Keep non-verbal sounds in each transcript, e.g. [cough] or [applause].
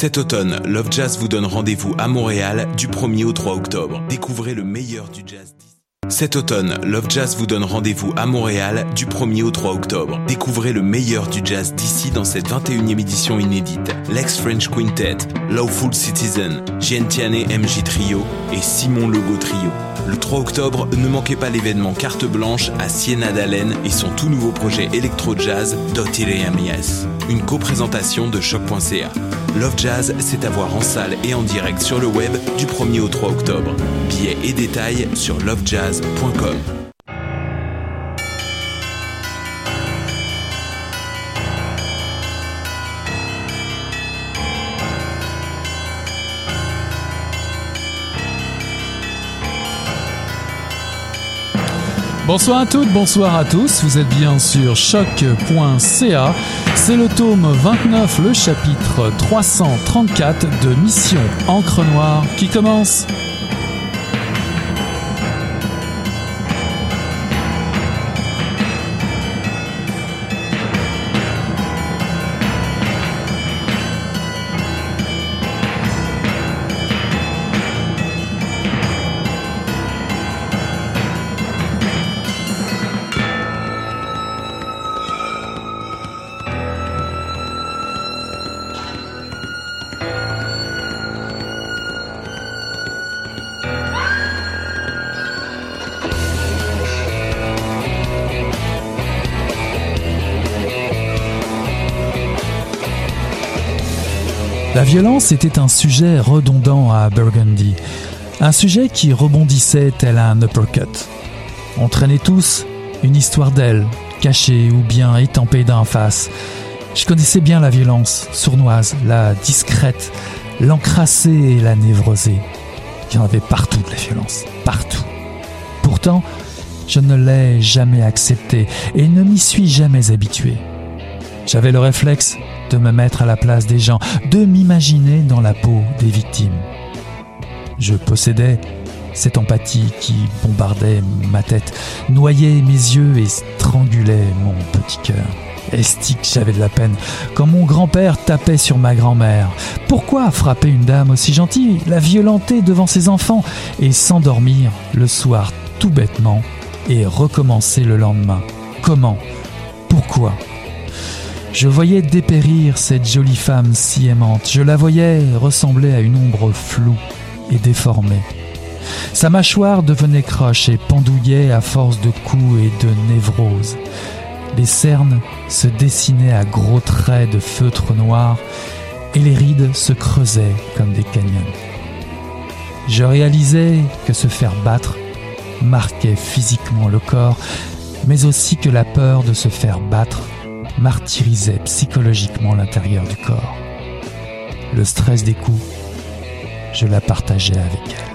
Cet automne, Love Jazz vous donne rendez-vous à Montréal du 1er au 3 octobre. Découvrez le meilleur du jazz. Cet automne, Love Jazz vous donne rendez-vous à Montréal du 1er au 3 octobre. Découvrez le meilleur du jazz d'ici dans cette 21e édition inédite. Lex French Quintet, Lawful Citizen, Gentiane MJ Trio et Simon Logo Trio. Le 3 octobre, ne manquez pas l'événement Carte Blanche à Siena d'Allen et son tout nouveau projet électro-jazz. Une co-présentation de choc.ca. Love Jazz, c'est à voir en salle et en direct sur le web du 1er au 3 octobre. Billets et détails sur Bonsoir à toutes, bonsoir à tous, vous êtes bien sur choc.ca. C'est le tome 29, le chapitre 334 de Mission Encre Noire qui commence. La violence était un sujet redondant à Burgundy, un sujet qui rebondissait tel un uppercut. On traînait tous une histoire d'elle, cachée ou bien étampée d'en face. Je connaissais bien la violence sournoise, la discrète, l'encrassée et la névrosée. Il y en avait partout de la violence, partout. Pourtant, je ne l'ai jamais acceptée et ne m'y suis jamais habitué. J'avais le réflexe de me mettre à la place des gens, de m'imaginer dans la peau des victimes. Je possédais cette empathie qui bombardait ma tête, noyait mes yeux et strangulait mon petit cœur. Estique, j'avais de la peine. Quand mon grand-père tapait sur ma grand-mère, pourquoi frapper une dame aussi gentille, la violenter devant ses enfants et s'endormir le soir tout bêtement et recommencer le lendemain? Comment? Pourquoi? Je voyais dépérir cette jolie femme si aimante. Je la voyais ressembler à une ombre floue et déformée. Sa mâchoire devenait croche et pendouillait à force de coups et de névrose. Les cernes se dessinaient à gros traits de feutre noir et les rides se creusaient comme des canyons. Je réalisais que se faire battre marquait physiquement le corps, mais aussi que la peur de se faire battre martyrisait psychologiquement l'intérieur du corps. Le stress des coups, je la partageais avec elle.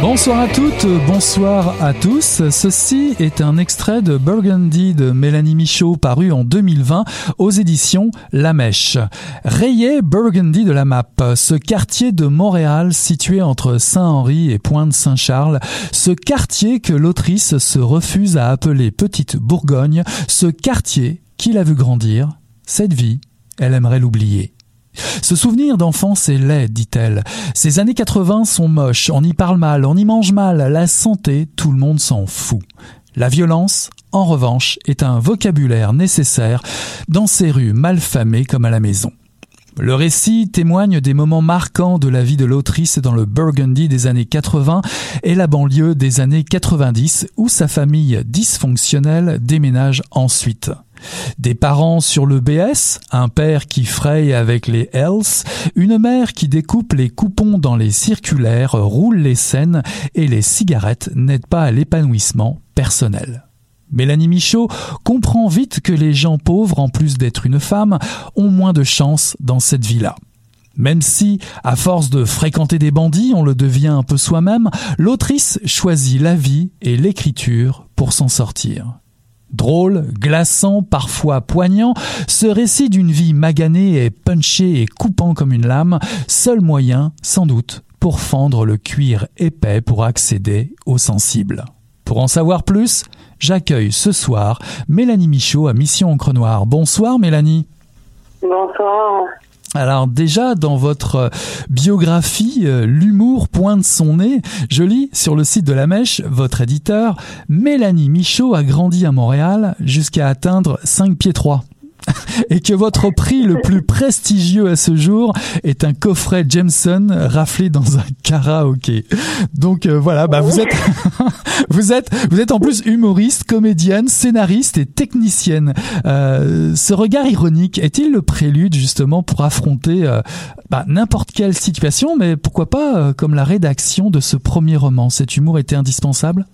Bonsoir à toutes, bonsoir à tous. Ceci est un extrait de Burgundy de Mélanie Michaud paru en 2020 aux éditions La Mèche. Rayé Burgundy de la map, ce quartier de Montréal situé entre Saint-Henri et Pointe-Saint-Charles, ce quartier que l'autrice se refuse à appeler Petite Bourgogne, ce quartier qu'il a vu grandir, cette vie, elle aimerait l'oublier. Ce souvenir d'enfance est laid, dit-elle. Ces années 80 sont moches, on y parle mal, on y mange mal, la santé, tout le monde s'en fout. La violence, en revanche, est un vocabulaire nécessaire dans ces rues malfamées comme à la maison. Le récit témoigne des moments marquants de la vie de l'autrice dans le Burgundy des années 80 et la banlieue des années 90 où sa famille dysfonctionnelle déménage ensuite. Des parents sur le BS, un père qui fraye avec les Hells, une mère qui découpe les coupons dans les circulaires, roule les scènes et les cigarettes n'aident pas à l'épanouissement personnel. Mélanie Michaud comprend vite que les gens pauvres, en plus d'être une femme, ont moins de chance dans cette vie-là. Même si, à force de fréquenter des bandits, on le devient un peu soi-même, l'autrice choisit la vie et l'écriture pour s'en sortir. Drôle, glaçant, parfois poignant, ce récit d'une vie maganée et punché et coupant comme une lame, seul moyen, sans doute, pour fendre le cuir épais pour accéder aux sensibles. Pour en savoir plus, j'accueille ce soir Mélanie Michaud à Mission Encre Noire. Bonsoir Mélanie. Bonsoir. Alors déjà dans votre euh, biographie, euh, l'humour pointe son nez. Je lis sur le site de La Mèche, votre éditeur, Mélanie Michaud a grandi à Montréal jusqu'à atteindre 5 pieds 3. [laughs] et que votre prix le plus prestigieux à ce jour est un coffret Jameson raflé dans un karaoké. Donc euh, voilà, bah vous êtes [laughs] vous êtes vous êtes en plus humoriste, comédienne, scénariste et technicienne. Euh, ce regard ironique est-il le prélude justement pour affronter euh, bah, n'importe quelle situation, mais pourquoi pas comme la rédaction de ce premier roman? Cet humour était indispensable?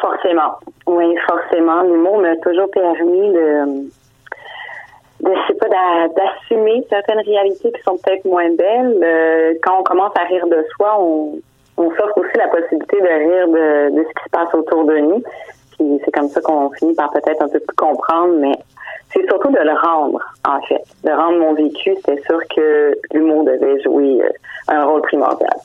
Forcément. Oui, forcément. L'humour m'a toujours permis de, de je sais pas, d'assumer certaines réalités qui sont peut-être moins belles. Euh, quand on commence à rire de soi, on, on s'offre aussi la possibilité de rire de, de ce qui se passe autour de nous. Puis c'est comme ça qu'on finit par peut-être un peu plus comprendre, mais c'est surtout de le rendre, en fait. De rendre mon vécu, c'est sûr que l'humour devait jouer euh, un rôle primordial.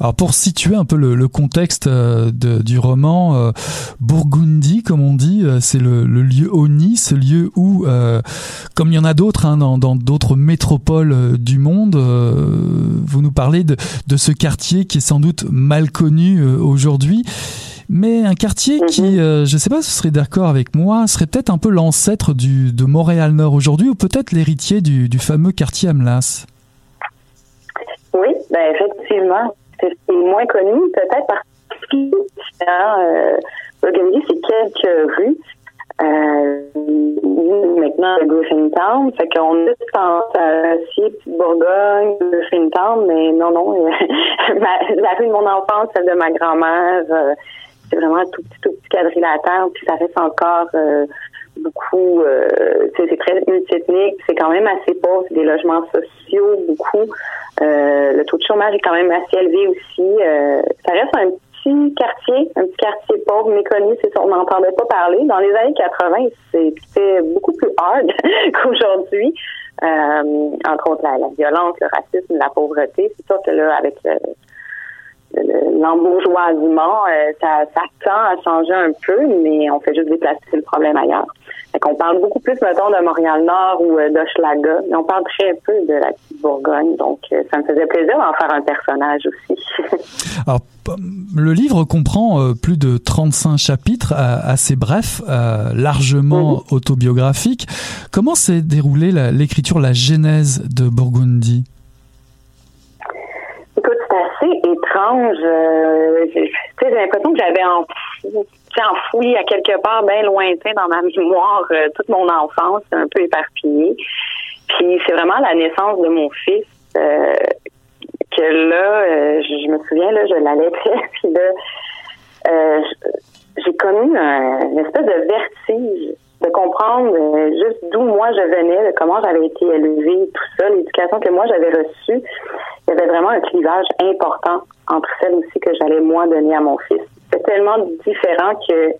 Alors pour situer un peu le, contexte euh, du roman, euh, Burgundy, comme on dit, euh, c'est le, lieu ONI, ce lieu où, comme il y en a d'autres hein, dans d'autres métropoles du monde, vous nous parlez de, ce quartier qui est sans doute mal connu aujourd'hui mais un quartier qui, mhm. je ne sais pas si vous serez d'accord avec moi, serait peut-être un peu l'ancêtre de Montréal-Nord aujourd'hui, ou peut-être l'héritier du, du, fameux quartier Amlas. Oui, ben c'est moins connu, peut-être parce que euh, Burgundy, c'est quelques rues. Euh, maintenant, le Griffintown. Fait qu'on a tendance à Bourgogne, Griffintown, mais non, non. [laughs] la rue de mon enfance, celle de ma grand-mère, euh, c'est vraiment un tout petit, tout petit quadrilatère, puis ça reste encore euh, beaucoup, euh, c'est très multiethnique, c'est quand même assez pauvre, c'est des logements sociaux, beaucoup. Euh, le taux de chômage est quand même assez élevé aussi. Euh, ça reste un petit quartier, un petit quartier pauvre, méconnu, c'est ça, on n'entendait pas parler. Dans les années 80, c'était beaucoup plus hard [laughs] qu'aujourd'hui. Entre autres, la, la, violence, le racisme, la pauvreté. C'est sûr que là, avec le, l'embourgeoisement, euh, ça, ça tend à changer un peu, mais on fait juste déplacer le problème ailleurs. Fait qu'on parle beaucoup plus, mettons, de Montréal-Nord ou euh, d'Hochelaga, mais on parle très peu de la petite Bourgogne, donc euh, ça me faisait plaisir d'en faire un personnage aussi. [laughs] Alors, le livre comprend plus de 35 chapitres assez brefs, largement mm-hmm. autobiographiques. Comment s'est déroulée l'écriture, la genèse de Burgundy Euh, j'ai l'impression que j'avais enfoui, à quelque part bien lointain dans ma mémoire euh, toute mon enfance, un peu éparpillée. Puis c'est vraiment la naissance de mon fils euh, que là, je, me souviens, là, je l'allaitais, [laughs] puis là, j'ai connu une espèce de vertige de comprendre juste d'où moi je venais, de comment j'avais été élevée, tout ça, l'éducation que moi j'avais reçue. Il y avait vraiment un clivage important entre celle aussi que j'allais moi donner à mon fils. C'était tellement différent que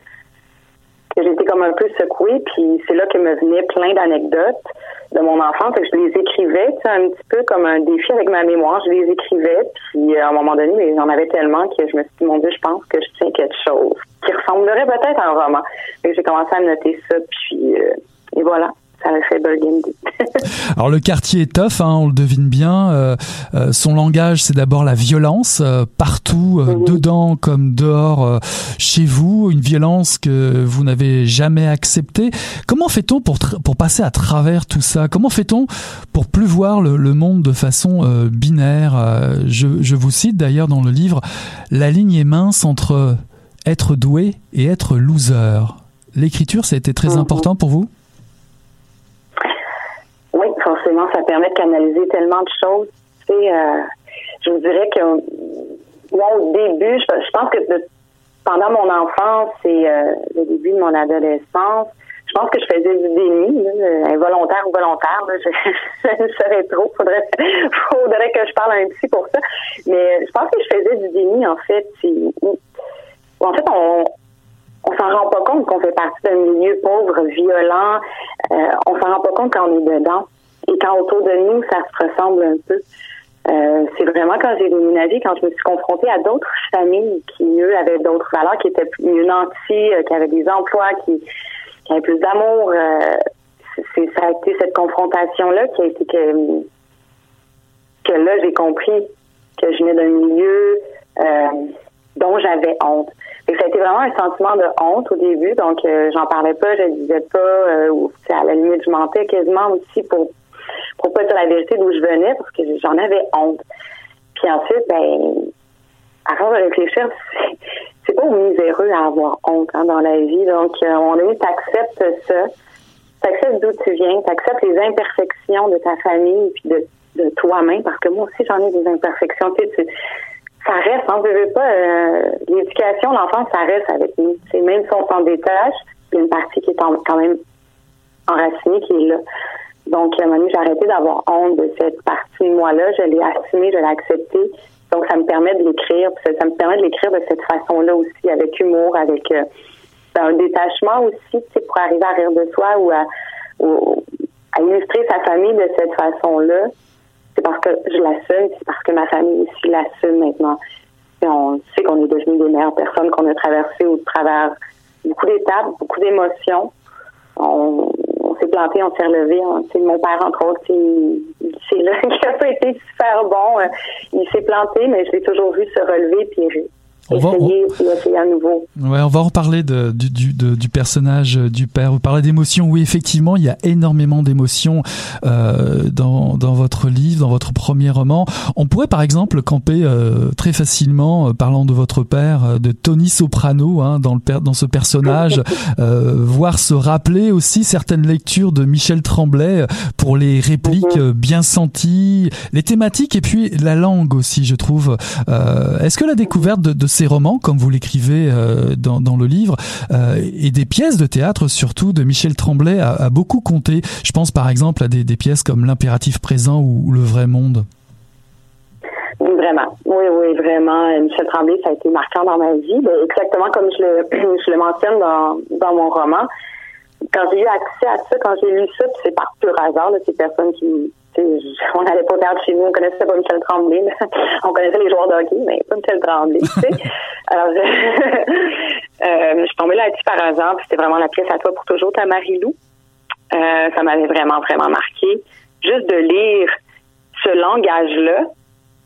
que j'étais comme un peu secouée, puis c'est là que me venaient plein d'anecdotes de mon enfance, et je les écrivais, tu un petit peu comme un défi avec ma mémoire, je les écrivais, puis à un moment donné, j'en avais tellement que je me suis dit, mon Dieu, je pense que je tiens quelque chose qui ressemblerait peut-être à un roman. Et j'ai commencé à noter ça, puis euh, et voilà. [laughs] Alors le quartier est tough, hein, on le devine bien. Euh, euh, son langage, c'est d'abord la violence euh, partout, mhm. dedans comme dehors, chez vous, une violence que vous n'avez jamais acceptée. Comment fait-on pour pour passer à travers tout ça? Comment fait-on pour plus voir le, le monde de façon binaire? Je, je vous cite d'ailleurs dans le livre, la ligne est mince entre être doué et être loser. L'écriture, ça a été très mhm. important pour vous? Forcément, ça permet de canaliser tellement de choses. Euh, je vous dirais que moi, au début, je, pense que pendant mon enfance et euh, le début de mon adolescence, je pense que je faisais du déni, involontaire ou volontaire. je, [laughs] ne saurais trop. Faudrait, faudrait que je parle un petit pour ça. Mais je pense que je faisais du déni, en fait. En fait, on, s'en rend pas compte qu'on fait partie d'un milieu pauvre, violent. Euh, on s'en rend pas compte quand on est dedans et quand autour de nous, ça se ressemble un peu. Euh, c'est vraiment quand j'ai déménagé, quand je me suis confrontée à d'autres familles qui, eux, avaient d'autres valeurs, qui étaient mieux nantis, euh, qui avaient des emplois, qui, avaient plus d'amour. C'est, ça a été cette confrontation-là qui a été que, que là, j'ai compris que je venais d'un milieu dont j'avais honte. Et ça a été vraiment un sentiment de honte au début, donc j'en parlais pas, je disais pas, ou à la limite, je mentais quasiment aussi pour pour pas dire la vérité d'où je venais parce que j'en avais honte. Puis ensuite, ben, avant de réfléchir, [laughs] c'est pas miséreux à avoir honte hein, dans la vie. Donc, euh, à moment donné, t'acceptes ça, t'acceptes d'où tu viens, t'acceptes les imperfections de ta famille puis de, de toi-même, parce que moi aussi, j'en ai des imperfections. Tu sais, ça reste, on hein, ne veut pas, euh, l'éducation, l'enfant, ça reste avec nous. C'est même si on s'en détache, il y a une partie qui est quand même enracinée, qui est là. Donc, à un moment donné, j'ai arrêté d'avoir honte de cette partie de moi-là. Je l'ai assumée, je l'ai acceptée. Donc, ça me permet de l'écrire. Ça, me permet de l'écrire de cette façon-là aussi, avec humour, avec euh, un détachement aussi, pour arriver à rire de soi ou à, à illustrer sa famille de cette façon-là. C'est parce que je l'assume, c'est parce que ma famille aussi l'assume maintenant. Et on sait qu'on est devenus des meilleures personnes, qu'on a traversé au travers beaucoup d'étapes, beaucoup d'émotions. On, s'est planté, on s'est relevé. Mon père, entre autres, c'est là [laughs] qui a pas été super bon. Il s'est planté, mais je l'ai toujours vu se relever puis on va, à nouveau. Ouais, on va en parler de, du, du, du, personnage du père. Vous parlez d'émotions. Oui, effectivement, il y a énormément d'émotions euh, dans, dans votre livre, dans votre premier roman. On pourrait, par exemple, camper euh, très facilement, euh, parlant de votre père, euh, de Tony Soprano, hein, dans, le, dans ce personnage, [laughs] euh, voir se rappeler aussi certaines lectures de Michel Tremblay pour les répliques mhm. bien senties, les thématiques et puis la langue aussi, je trouve. Est-ce que la découverte de, de ces romans, comme vous l'écrivez euh, dans, le livre, euh, et des pièces de théâtre surtout de Michel Tremblay a, beaucoup compté. Je pense par exemple à des, pièces comme L'impératif présent ou, Le vrai monde. Vraiment, oui, oui, vraiment. Michel Tremblay, ça a été marquant dans ma vie, ben, exactement comme je le, [clears throat] je mentionne dans, dans mon roman. Quand j'ai eu accès à ça, quand j'ai lu ça, c'est par pur hasard, là, ces personnes qui, [laughs] on n'allait pas perdre chez nous, on connaissait pas Michel Tremblay. [laughs] on connaissait les joueurs de hockey, mais pas Michel Tremblay. [laughs] Alors, je, euh, je suis tombée là-dessus par hasard, puis c'était vraiment la pièce à toi pour toujours, ta Marie-Lou. Euh, ça m'avait vraiment, vraiment marqué. Juste de lire ce langage-là,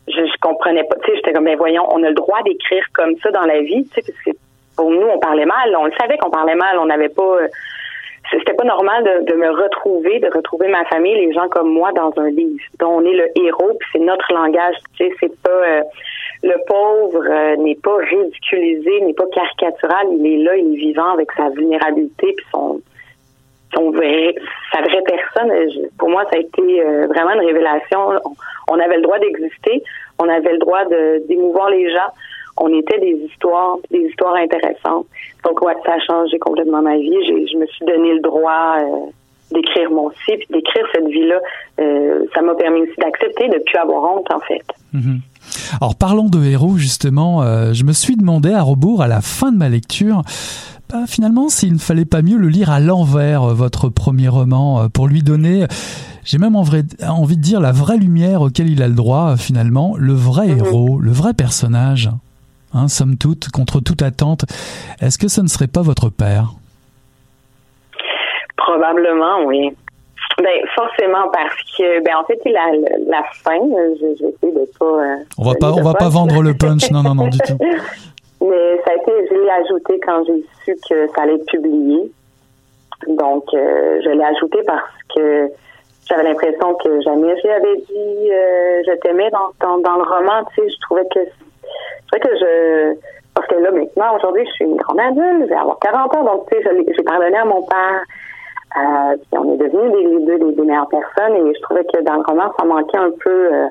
je, je comprenais pas. Tu sais, j'étais comme, ben voyons, on a le droit d'écrire comme ça dans la vie, tu sais, parce que pour nous, on parlait mal. On le savait qu'on parlait mal. On n'avait pas c'était pas normal de, me retrouver, de retrouver ma famille, les gens comme moi dans un livre dont on est le héros, puis c'est notre langage. Tu sais, c'est pas euh, le pauvre euh, n'est pas ridiculisé, n'est pas caricatural. Il est là, il est vivant avec sa vulnérabilité puis son son vrai, sa vraie personne. Pour moi, ça a été euh, vraiment une révélation. On, avait le droit d'exister, on avait le droit de d'émouvoir les gens on était des histoires, des histoires intéressantes. Donc, ouais, ça a changé complètement ma vie. Je me suis donné le droit euh, d'écrire mon site, d'écrire cette vie-là. Euh, ça m'a permis aussi d'accepter de ne plus avoir honte, en fait. Mhm. Alors, parlons de héros, justement. Euh, je me suis demandé à rebours, à la fin de ma lecture, bah, finalement, s'il ne fallait pas mieux le lire à l'envers, votre premier roman, pour lui donner j'ai même envie de dire la vraie lumière auquel il a le droit, finalement, le vrai mhm. héros, le vrai personnage hein, somme toute, contre toute attente. Est-ce que ce ne serait pas votre père? Probablement, oui. Ben, forcément, parce que, ben, en fait, la, la fin, je, je sais de pas. Euh, on va pas, on va pas vendre le punch, non, non, non, du tout. [laughs] Mais ça a été, je l'ai ajouté quand j'ai su que ça allait être publié. Donc, euh, je l'ai ajouté parce que j'avais l'impression que jamais j'avais dit euh, je t'aimais dans, dans, dans, le roman. Tu sais, je trouvais que c'est que je. Parce que là, maintenant, aujourd'hui, je suis une grande adulte, je vais avoir 40 ans, donc, tu sais, j'ai pardonné à mon père. Euh, puis on est devenus les deux des, meilleures personnes et je trouvais que dans le roman, ça manquait un peu. Euh,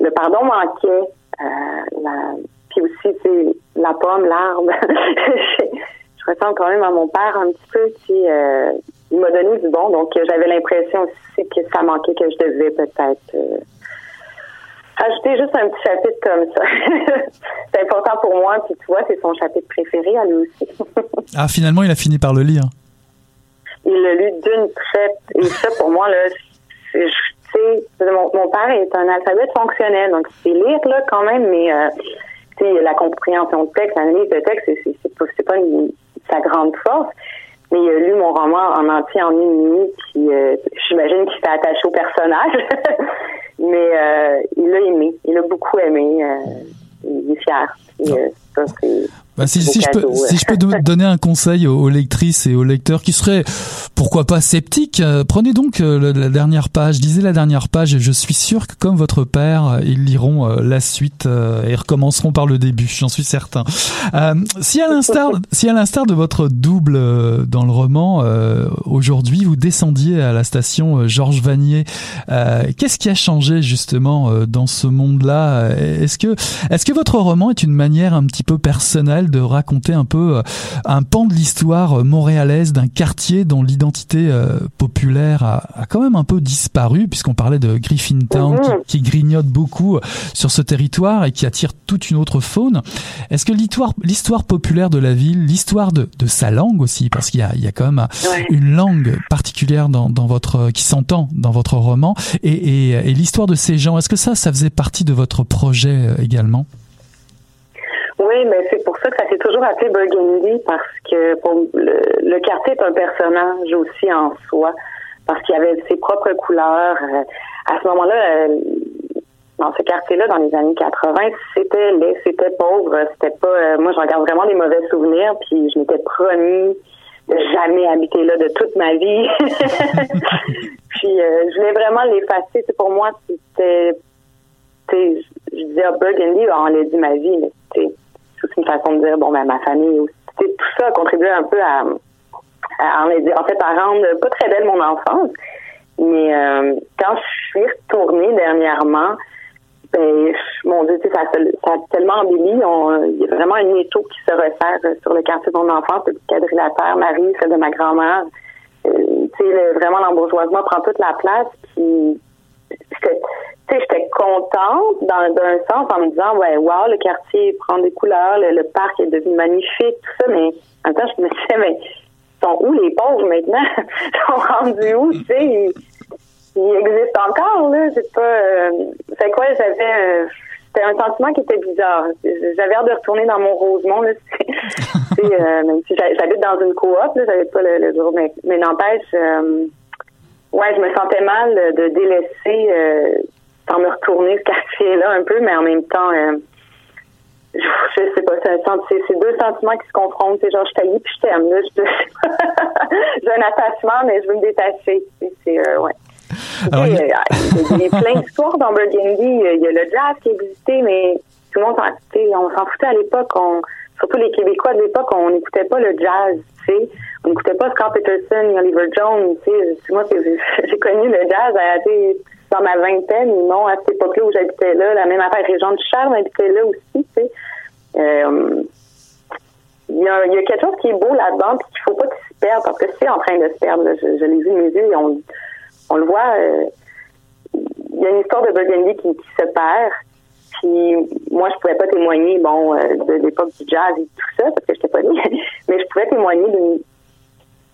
le pardon manquait. Euh, la, puis aussi, c'est la pomme, l'arbre. [laughs] je, ressens quand même à mon père un petit peu qui euh, il m'a donné du bon, donc j'avais l'impression aussi que ça manquait, que je devais peut-être euh, Ajouter juste un petit chapitre comme ça. [laughs] c'est important pour moi, puis tu vois, c'est son chapitre préféré à lui aussi. [laughs] ah, finalement, il a fini par le lire. Il l'a lu d'une traite. Et ça, pour moi, là, tu sais, sais, mon, mon père est un alphabète fonctionnel, donc c'est lire là quand même, mais euh, tu sais, la compréhension de texte, l'analyse de texte, c'est, pas, pas sa grande force. Mais il a lu mon roman en entier en une nuit, puis euh, j'imagine qu'il s'est attaché au personnage. [laughs] mais euh, il l'a aimé, il a beaucoup aimé. Euh, il est fier. Et, euh, ça, bah, si, si, je peux, si je peux [laughs] donner un conseil aux, lectrices et aux lecteurs qui seraient, pourquoi pas, sceptiques, euh, prenez donc euh, la dernière page, lisez la dernière page et je suis sûr que comme votre père, euh, ils liront la suite et recommenceront par le début, j'en suis certain. si à l'instar, [laughs] si à l'instar de votre double dans le roman, aujourd'hui vous descendiez à la station Georges Vanier, qu'est-ce qui a changé justement dans ce monde-là? Est-ce que, est-ce que votre roman est une manière un petit peu personnelle de raconter un peu euh, un pan de l'histoire euh, montréalaise d'un quartier dont l'identité euh, populaire a, quand même un peu disparu, puisqu'on parlait de Griffintown qui, mhm. qui, grignote beaucoup sur ce territoire et qui attire toute une autre faune. Est-ce que l'histoire, populaire de la ville, l'histoire de, de sa langue aussi, parce qu'il y a, il y a quand même une langue particulière dans, dans votre, qui s'entend dans votre roman, et, et, et l'histoire de ces gens, est-ce que ça, ça faisait partie de votre projet également? Oui, mais c'est pour ça que ça s'est toujours appelé Burgundy parce que le, quartier est un personnage aussi en soi parce qu'il avait ses propres couleurs. Euh, à ce moment-là, euh, dans ce quartier-là, dans les années 80, c'était laid, c'était pauvre, c'était pas. Euh, moi, je regarde vraiment des mauvais souvenirs, puis je m'étais promis de jamais habiter là de toute ma vie. [laughs] puis je voulais vraiment l'effacer. C'est pour moi, c'était, je disais ah, Burgundy, on l'a dit ma vie, mais c'est une façon de dire, bon, ben, ma famille aussi. Tout ça a contribué un peu à, en fait, à rendre pas très belle mon enfance. Mais euh, quand je suis retournée dernièrement, ben, mon Dieu, ça, ça a tellement embelli. Il y a vraiment un étau qui se resserre sur le quartier de mon enfance, le quadrilatère, Marie, celle de ma grand-mère. Euh, tu sais, vraiment, l'embourgeoisement prend toute la place. Puis, tu sais, j'étais contente dans d'un sens en me disant ouais wow le quartier prend des couleurs le, parc est devenu magnifique tout ça mais en même temps je me disais mais sont où les pauvres maintenant? [laughs] Ils sont rendus où tu sais? Ils, existent encore là. C'est pas euh, quoi j'avais euh, c'était un sentiment qui était bizarre. J'avais hâte de retourner dans mon Rosemont là [laughs] euh, même si j'habite dans une coop là j'habite pas le, le mais, n'empêche ouais je me sentais mal de délaisser sans me retourner ce quartier-là un peu, mais en même temps, euh, je sais pas, c'est deux sentiments qui se confrontent. C'est genre, je t'haïs puis je t'aime. [laughs] J'ai un attachement, mais je veux me détacher. C'est, euh, ouais. Alors, il, y a, il y a plein d'histoires dans Burgundy. Il y a le jazz qui existait, mais tout le monde s'en, on s'en foutait à l'époque. On, surtout les Québécois de l'époque, on n'écoutait pas le jazz, tu sais. On n'écoutait pas Scott Peterson, Oliver Jones, tu sais. Moi, [laughs] j'ai connu le jazz à, dans ma vingtaine, non, à cette époque-là où j'habitais là, la même affaire, Région de Charles habitait là aussi. Euh, il y, a, quelque chose qui est beau là-dedans, puis qu'il faut pas qu'il se perde, parce que c'est en train de se perdre. Je, l'ai vu mes yeux, et on, le voit. Euh, il y a une histoire de Burgundy qui, se perd. Puis moi, je pouvais pas témoigner, bon, euh, de l'époque du jazz et tout ça, parce que j'étais pas née, [laughs] mais je pouvais témoigner d'une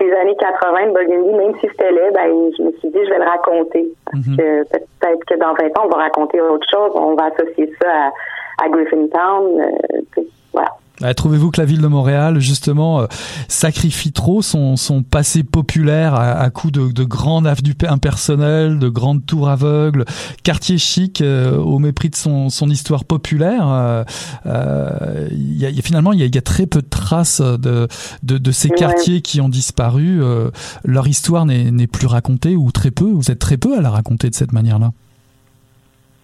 les années 80 de Burgundy, même si c'était laid, ben, je me suis dit, je vais le raconter. Parce mhm. que peut-être que dans 20 ans, on va raconter autre chose. On va associer ça à, à Griffintown. Euh, voilà. Euh, trouvez-vous que la ville de Montréal, justement, euh, sacrifie trop son, son passé populaire à, à coup de, de grandes avenues impersonnelles, de grandes tours aveugles, quartier chic euh, au mépris de son, son histoire populaire euh, y a, Finalement, il y a, y a, très peu de traces de, de, de ces quartiers qui ont disparu. leur histoire n'est plus racontée ou très peu. Vous êtes très peu à la raconter de cette manière-là.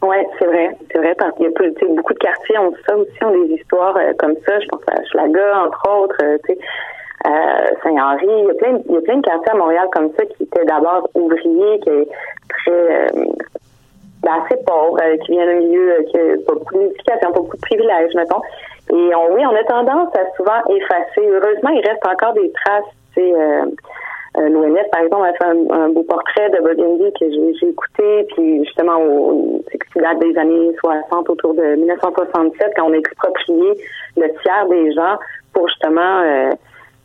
Oui, c'est vrai, c'est vrai, parce qu'il y a beaucoup de quartiers ont ça aussi, ont des histoires euh, comme ça. Je pense à Schlaga, entre autres, euh, euh, Saint-Henri. Il y a plein, il y a plein de quartiers à Montréal comme ça qui étaient d'abord ouvriers, qui étaient très ben, assez pauvres, qui viennent d'un milieu qui n'a pas beaucoup d'éducation, pas beaucoup de privilèges, mettons. Et oui, on a tendance à souvent effacer. Heureusement, il reste encore des traces, euh, L'ONF, par exemple, a fait un, beau portrait de Burgundy que j'ai écouté, puis justement, c'est qui date des années 60, autour de 1967, quand on a exproprié le tiers des gens pour justement euh,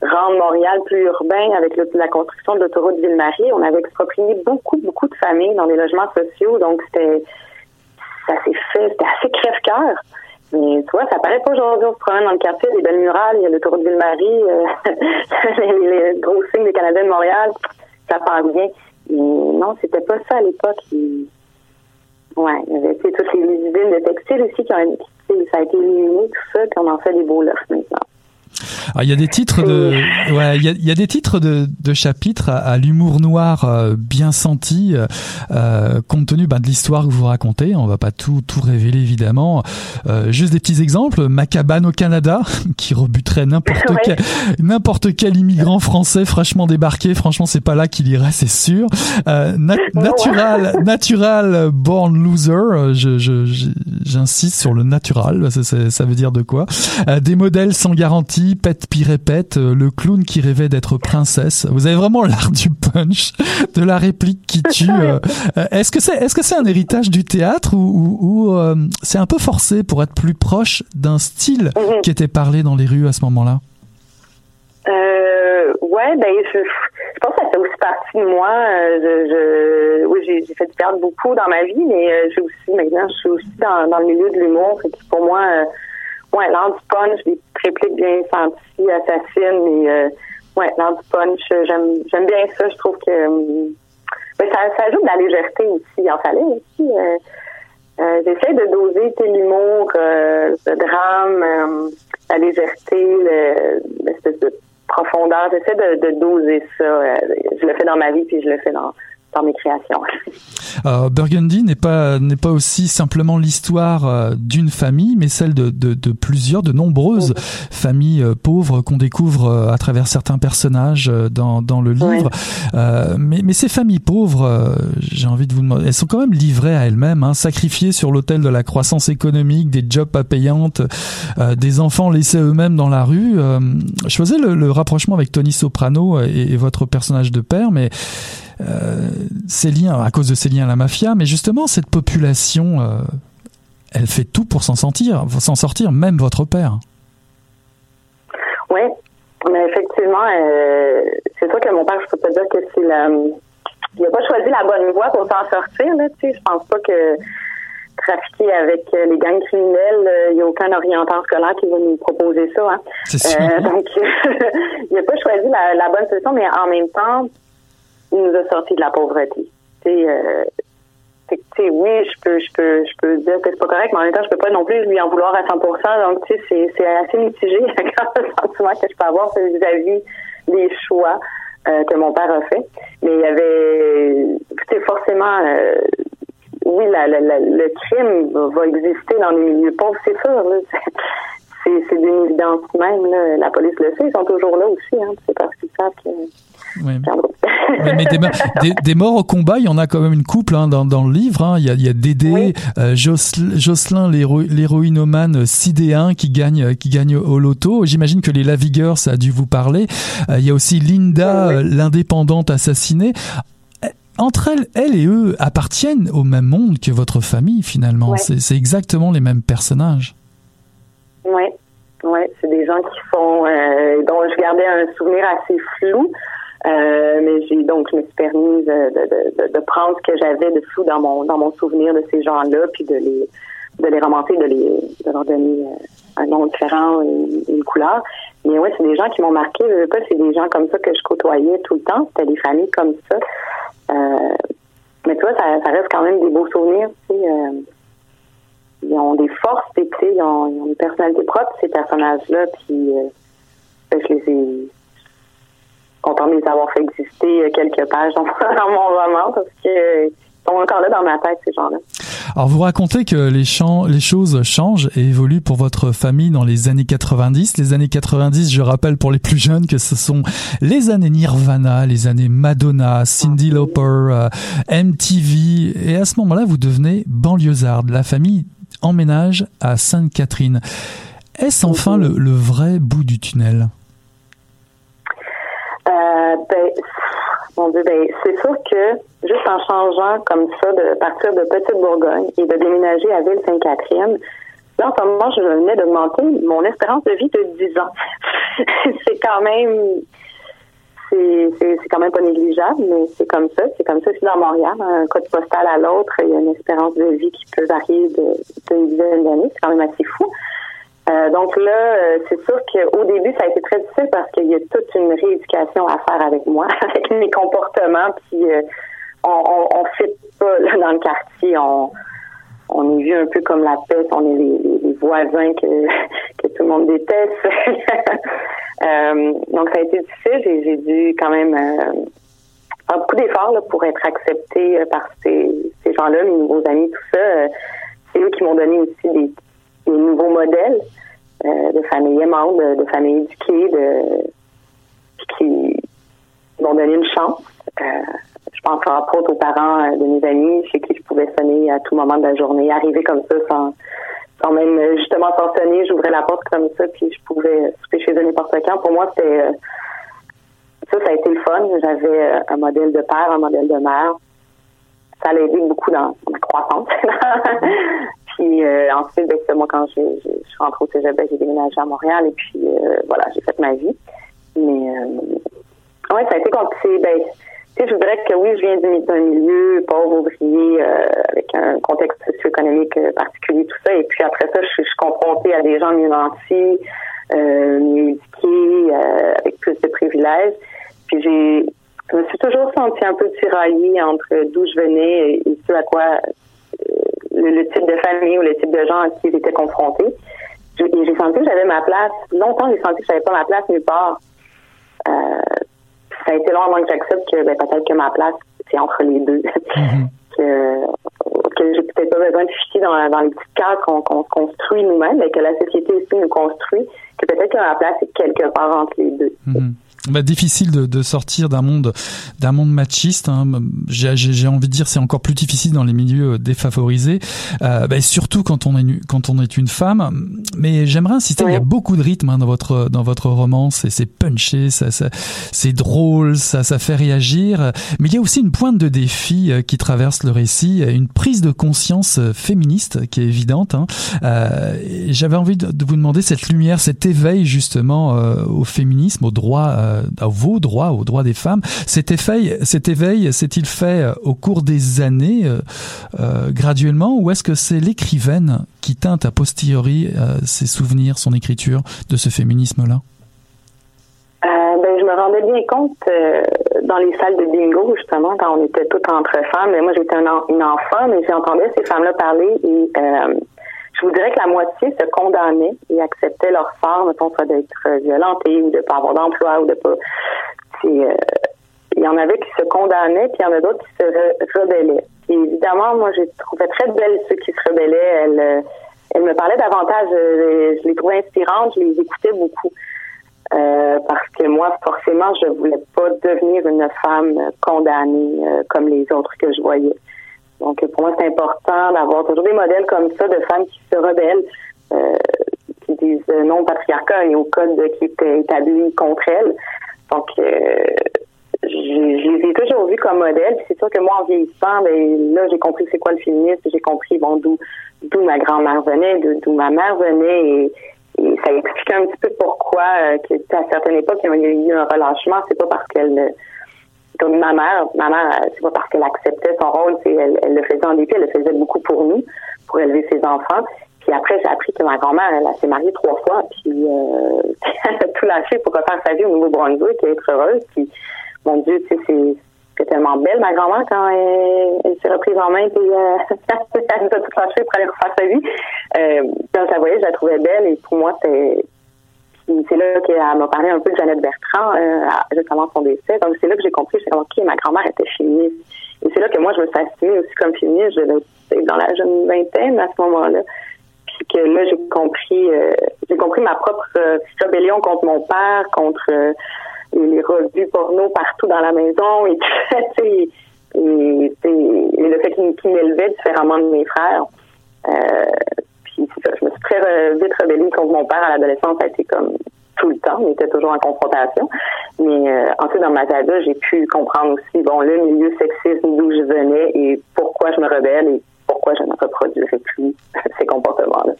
rendre Montréal plus urbain avec la construction de l'autoroute Ville-Marie. On avait exproprié beaucoup, beaucoup de familles dans des logements sociaux, donc c'était ça s'est fait, c'était assez crève-cœur. Mais tu vois, ça paraît pas aujourd'hui. On se promène dans le quartier, des belles murales, il y a l'autoroute Ville-Marie, euh, [laughs] les, les, gros signes des Canadiens de Montréal, ça passe bien. Mais non, c'était pas ça à l'époque. Ouais, il y avait toutes les usines de textiles aussi qui ont ça a été éliminé, tout ça, puis on en fait des beaux lofts maintenant. Ah, il y a des titres de, ouais, il y a, y a, des titres de, de chapitres à, l'humour noir euh, bien senti, euh, compte tenu bah, de l'histoire que vous racontez. On va pas tout tout révéler évidemment. Euh, juste des petits exemples. Ma cabane au Canada, [laughs] qui rebuterait n'importe quel n'importe quel immigrant français fraîchement débarqué. Franchement, c'est pas là qu'il irait, c'est sûr. Euh, natural, natural born loser. Euh, je j'insiste sur le natural. Ça, ça veut dire de quoi? Euh, Des modèles sans garantie Pète puis répète, euh, le clown qui rêvait d'être princesse. Vous avez vraiment l'art du punch, [laughs] de la réplique qui tue. [laughs] Euh. Euh, est-ce que c'est est-ce que c'est un héritage du théâtre ou, ou, c'est un peu forcé pour être plus proche d'un style mhm. qui était parlé dans les rues à ce moment-là? Euh, ouais, ben je, je, pense que ça fait aussi partie de moi. Je, je oui, j'ai, j'ai fait du théâtre beaucoup dans ma vie, mais j'ai aussi maintenant je suis aussi dans, dans le milieu de l'humour. Pour moi, ouais, l'art du punch, des répliques bien senties, assassines, mais euh, ouais, l'art du punch, j'aime j'aime bien ça. Je trouve que euh, ça, ça ajoute de la légèreté aussi. Il en fallait aussi. Euh, euh, J'essaie de doser l'humour, euh, le drame, euh, la légèreté, l'espèce de profondeur. J'essaie de, de, doser ça. je le fais dans ma vie, puis je le fais dans dans mes créations. [laughs] Euh, Burgundy n'est pas n'est pas aussi simplement l'histoire euh, d'une famille, mais celle de, de, de plusieurs, de nombreuses familles euh, pauvres qu'on découvre à travers certains personnages dans, dans le livre. Euh, mais, mais ces familles pauvres, j'ai envie de vous demander, elles sont quand même livrées à elles-mêmes, hein, sacrifiées sur l'autel de la croissance économique, des jobs pas payantes, des enfants laissés eux-mêmes dans la rue. je faisais le, le, rapprochement avec Tony Soprano et, et votre personnage de père, mais ces liens, à cause de ces liens à la mafia, mais justement cette population, euh, elle fait tout pour s'en sortir, s'en sortir, même votre père. Oui, mais effectivement, euh, c'est sûr que mon père, je peux pas dire que c'est la, il n'a pas choisi la bonne voie pour s'en sortir. Là, tu sais, je pense pas que trafiquer avec les gangs criminels, il n'y a aucun orienteur scolaire qui va nous proposer ça. Hein. donc, [laughs] il n'a pas choisi la, la, bonne solution, mais en même temps, il nous a sorti de la pauvreté. Euh, oui, je peux, je peux, je peux dire que c'est pas correct, mais en même temps, je peux pas non plus lui en vouloir à 100%. Donc, tu sais, c'est assez mitigé [laughs] le sentiment que je peux avoir vis-à-vis des choix euh, que mon père a fait. Mais il y avait, tu forcément, euh, oui, le crime va exister dans les milieux pauvres, c'est sûr. C'est d'une évidence même. Là. La police le sait, ils sont toujours là aussi. Hein, c'est parce qu'ils savent que oui. mais des, des, morts au combat, il y en a quand même une couple hein, dans, dans, le livre. Hein. Il, y a, il y a Dédé, euh, Jocelyn, l'héroïnomane sidéen qui gagne, qui gagne au loto. J'imagine que les Lavigueurs, ça a dû vous parler. Euh, il y a aussi Linda, euh, l'indépendante assassinée entre elles, elles et eux appartiennent au même monde que votre famille finalement. C'est exactement les mêmes personnages. Oui, ouais, c'est des gens qui euh, dont je gardais un souvenir assez flou. Euh, mais j'ai donc je me suis permis de, de, de, prendre ce que j'avais de dans mon dans mon souvenir de ces gens-là, puis de les de les romancer, de les de leur donner euh, un nom différent, une, une couleur. Mais ouais, c'est des gens qui m'ont marqué. Je veux pas, c'est des gens comme ça que je côtoyais tout le temps. C'était des familles comme ça. Euh, mais tu vois, ça, ça, reste quand même des beaux souvenirs. Tu sais, euh, ils ont des forces, tu sais, ils ont, ils ont une personnalité propre, ces personnages-là. Puis euh, ben, je les ai content de les avoir fait exister euh, quelques pages dans, mon [laughs] roman parce que sont encore là dans ma tête, ces gens-là. Alors, vous racontez que les, champs, les choses changent et évoluent pour votre famille dans les années 90. Les années 90, je rappelle pour les plus jeunes que ce sont les années Nirvana, les années Madonna, Cindy Lauper, euh, MTV. Et à ce moment-là, vous devenez banlieusarde. La famille emménage à Sainte-Catherine. Est-ce enfin le, le vrai bout du tunnel? Euh, ben, mon Dieu, ben, c'est sûr que juste en changeant comme ça de partir de Petite Bourgogne et de déménager à Ville-Sainte-Catherine, là, en ce moment, je venais d'augmenter mon espérance de vie de 10 ans. [laughs] c'est quand même c'est quand même pas négligeable, mais c'est comme ça. C'est comme ça aussi dans Montréal. Un code postal à l'autre, il y a une espérance de vie qui peut varier d'une dizaine d'années. C'est quand même assez fou. Euh, donc là, euh, c'est sûr qu'au début, ça a été très difficile parce qu'il y a toute une rééducation à faire avec moi, [laughs] avec mes comportements. Puis euh, on, on, on fit pas là, dans le quartier. On, on est vu un peu comme la peste. On est les, voisins [laughs] que, tout le monde déteste. [laughs] donc ça a été difficile. J'ai dû quand même faire beaucoup d'efforts pour être acceptée par ces, ces gens-là, mes nouveaux amis, tout ça. c'est eux qui m'ont donné aussi des des nouveaux modèles euh, de familles aimantes, de, familles éduquées, de, qui m'ont donné une chance. Euh, je pense entre autres aux parents euh, de mes amis chez qui je pouvais sonner à tout moment de la journée, arriver comme ça sans, même justement sans sonner, j'ouvrais la porte comme ça, puis je pouvais souper chez eux n'importe quand. Pour moi, c'était ça, ça a été le fun. J'avais un modèle de père, un modèle de mère. Ça a aidé beaucoup dans ma croissance. [laughs] Puis euh, ensuite, ben, moi, quand je suis rentrée au cégep, ben, j'ai déménagé à Montréal et puis euh, voilà, j'ai fait ma vie. Mais euh, ouais, ça a été compliqué. Ben, tu sais, je voudrais que oui, je viens d'un milieu pauvre, ouvrier, avec un contexte socio-économique particulier, tout ça. Et puis après ça, je, suis confrontée à des gens mieux nantis, mieux éduqués, avec plus de privilèges. Puis j'ai je me suis toujours sentie un peu tiraillée entre d'où je venais et ce à quoi le, type de famille ou le type de gens à qui j'étais confrontée. Et j'ai senti que j'avais ma place. Longtemps, j'ai senti que j'avais pas ma place nulle part. Euh, ça a été long avant que j'accepte que ben, peut-être que ma place, c'est entre les deux. Mm-hmm. [laughs] que que j'ai peut-être pas besoin de ficher dans, dans les petits cadres qu'on construit nous-mêmes, mais que la société aussi nous construit, que peut-être que ma place est quelque part entre les deux. Mm-hmm bah, difficile de, de sortir d'un monde d'un monde machiste. Hein. J'ai envie de dire c'est encore plus difficile dans les milieux défavorisés, euh, bah, surtout quand on est quand on est une femme. Mais j'aimerais insister, il y a beaucoup de rythme hein, dans votre dans votre roman. C'est punché, ça, ça c'est drôle, ça ça fait réagir. Mais il y a aussi une pointe de défi euh, qui traverse le récit, une prise de conscience euh, féministe qui est évidente. Hein. Euh, J'avais envie de, vous demander cette lumière, cet éveil justement euh, au féminisme, au droit euh, à vos droits, aux droits des femmes. Cet éveil, cet s'est-il fait euh, au cours des années, euh, graduellement, ou est-ce que c'est l'écrivaine qui teinte a posteriori ses souvenirs, son écriture de ce féminisme-là? ben, je me rendais bien compte dans les salles de bingo, justement, quand on était toutes entre femmes. Mais moi, j'étais une enfant, mais j'entendais ces femmes-là parler et je vous dirais que la moitié se condamnait et acceptait leur sort, mettons, soit d'être violentée ou de pas avoir d'emploi ou de pas. Euh, il y en avait qui se condamnaient, puis il y en a d'autres qui se rebellaient. Et évidemment, moi, j'ai trouvé très belles ceux qui se rebellaient. Elles, euh, elles me parlaient davantage. Euh, je, les trouvais inspirantes, je les écoutais beaucoup. parce que moi, forcément, je voulais pas devenir une femme condamnée comme les autres que je voyais. Donc, pour moi, c'est important d'avoir toujours des modèles comme ça de femmes qui se rebellent, euh, qui disent non au patriarcat et au code qui était établi contre elles. Donc, euh, je, les ai toujours vus comme modèles. C'est sûr que moi, en vieillissant, ben, là, j'ai compris c'est quoi le féminisme. J'ai compris bon d'où d'où ma grand-mère venait, d'où ma mère venait, et, ça explique un petit peu pourquoi, euh, à certaines époques, il y a eu un relâchement. C'est pas parce qu'elle comme ma mère, ma mère, c'est pas parce qu'elle acceptait son rôle, elle, elle le faisait en dépit, elle le faisait beaucoup pour nous, pour élever ses enfants. Puis après, j'ai appris que ma grand-mère, elle, s'est mariée trois fois, puis euh, [laughs] elle a tout lâché pour refaire sa vie au Nouveau-Brunswick et être heureuse. Puis, mon Dieu, tu sais, c'est tellement belle, ma grand-mère, quand elle, s'est reprise en main, puis euh, [laughs] elle a tout lâché pour aller refaire sa vie. Euh, quand je la voyais, je la trouvais belle, et pour moi, c'est c'est là qu'elle m'a parlé un peu de Jeannette Bertrand, euh, justement son décès. Donc, c'est là que j'ai compris, j'ai OK, ma grand-mère était féministe. Et c'est là que moi, je me suis assumée aussi comme féministe. Je dans la jeune vingtaine à ce moment-là. Puis que là, j'ai compris, euh, j'ai compris ma propre euh, rébellion contre mon père, contre euh, les revues porno partout dans la maison et, [laughs] le fait qu'il m'élevait différemment de mes frères. Euh, je me suis très vite rebellée contre mon père à l'adolescence. Ça a été comme tout le temps. On était toujours en confrontation. Mais euh, ensuite, dans ma vie j'ai pu comprendre aussi, bon, le milieu sexiste d'où je venais et pourquoi je me rebelle et pourquoi je ne reproduirais plus [laughs] ces comportements-là.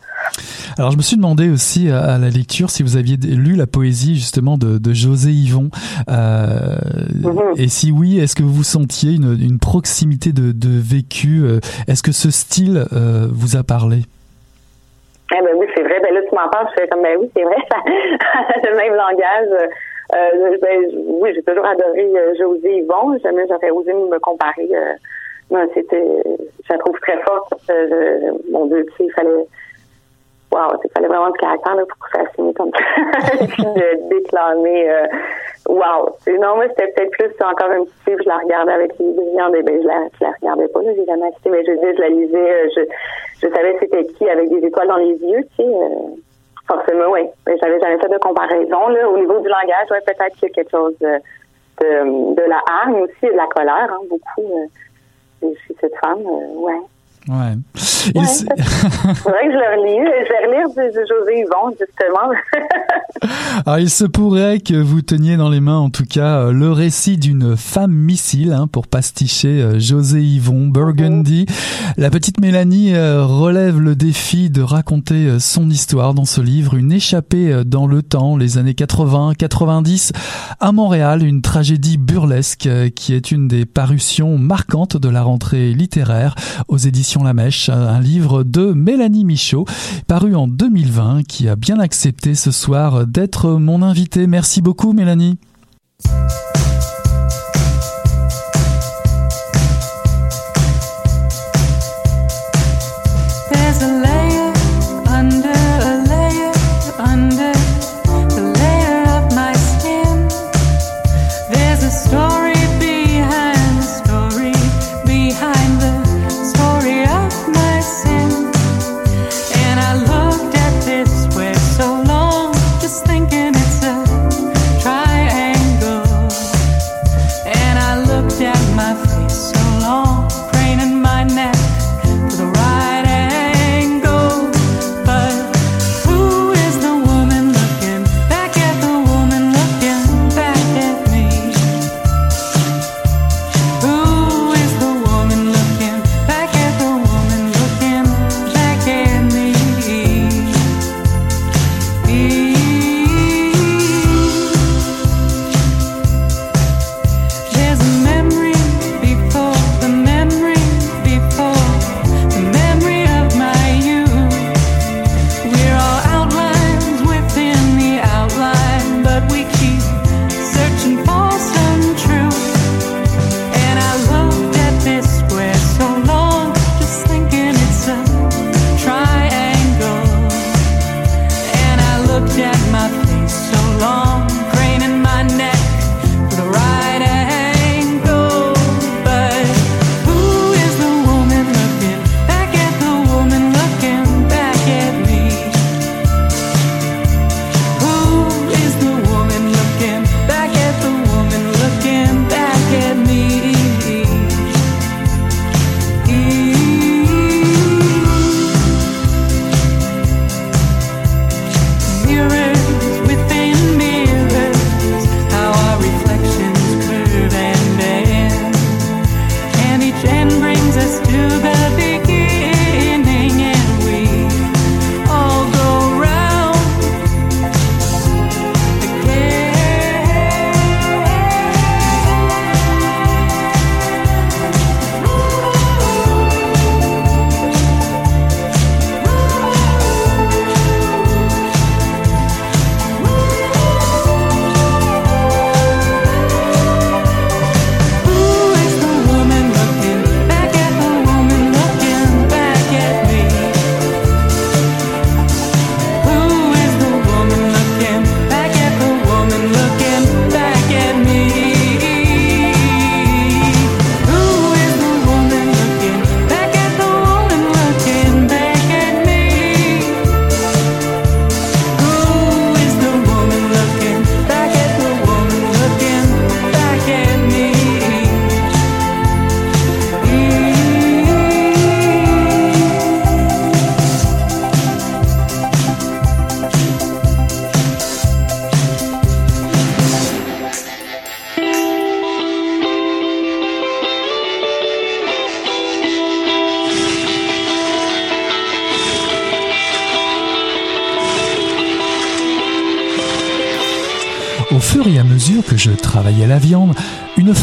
Alors je me suis demandé aussi à, la lecture si vous aviez lu la poésie justement de, José Yvon. Euh, mm-hmm. Et si oui, est-ce que vous sentiez une, proximité de, vécu? Est-ce que ce style vous a parlé? Eh ben oui, c'est vrai. Ben là, tu m'en parles, je fais comme, ben oui, c'est vrai, [laughs] le même langage. Euh, ben, oui, j'ai toujours adoré euh, José Yvon. Jamais j'aurais osé me comparer. Euh, non, c'était, je la trouve très forte. Euh, mon Dieu, tu il fallait, wow, il fallait vraiment du caractère là, pour s'assumer comme ça, [laughs] puis de déclamer. Euh, wow, non, moi c'était peut-être plus encore un petit livre. Je la regardais avec les brillants, ben je la, je la regardais pas, là, j'ai jamais mais je, je la lisais. Je, je savais c'était qui avec des étoiles dans les yeux, tu sais. Euh, forcément, oui. Mais j'avais jamais fait de comparaison. Là. Au niveau du langage, ouais, peut-être qu'il y a quelque chose de, de, la haine aussi et de la colère, hein, beaucoup euh, chez cette femme. Euh, ouais. Ouais. Il [laughs] que je le relis. Je vais relire du, José Yvon, justement. Alors, [laughs] il se pourrait que vous teniez dans les mains, en tout cas, euh, le récit d'une femme missile, hein, pour pasticher euh, José Yvon, Burgundy. La petite Mélanie euh, relève le défi de raconter son histoire dans ce livre, une échappée dans le temps, les années 80-90, à Montréal, une tragédie burlesque qui est une des parutions marquantes de la rentrée littéraire aux éditions la Mèche, un livre de Mélanie Michaud, paru en 2020, qui a bien accepté ce soir d'être mon invité. Merci beaucoup Mélanie.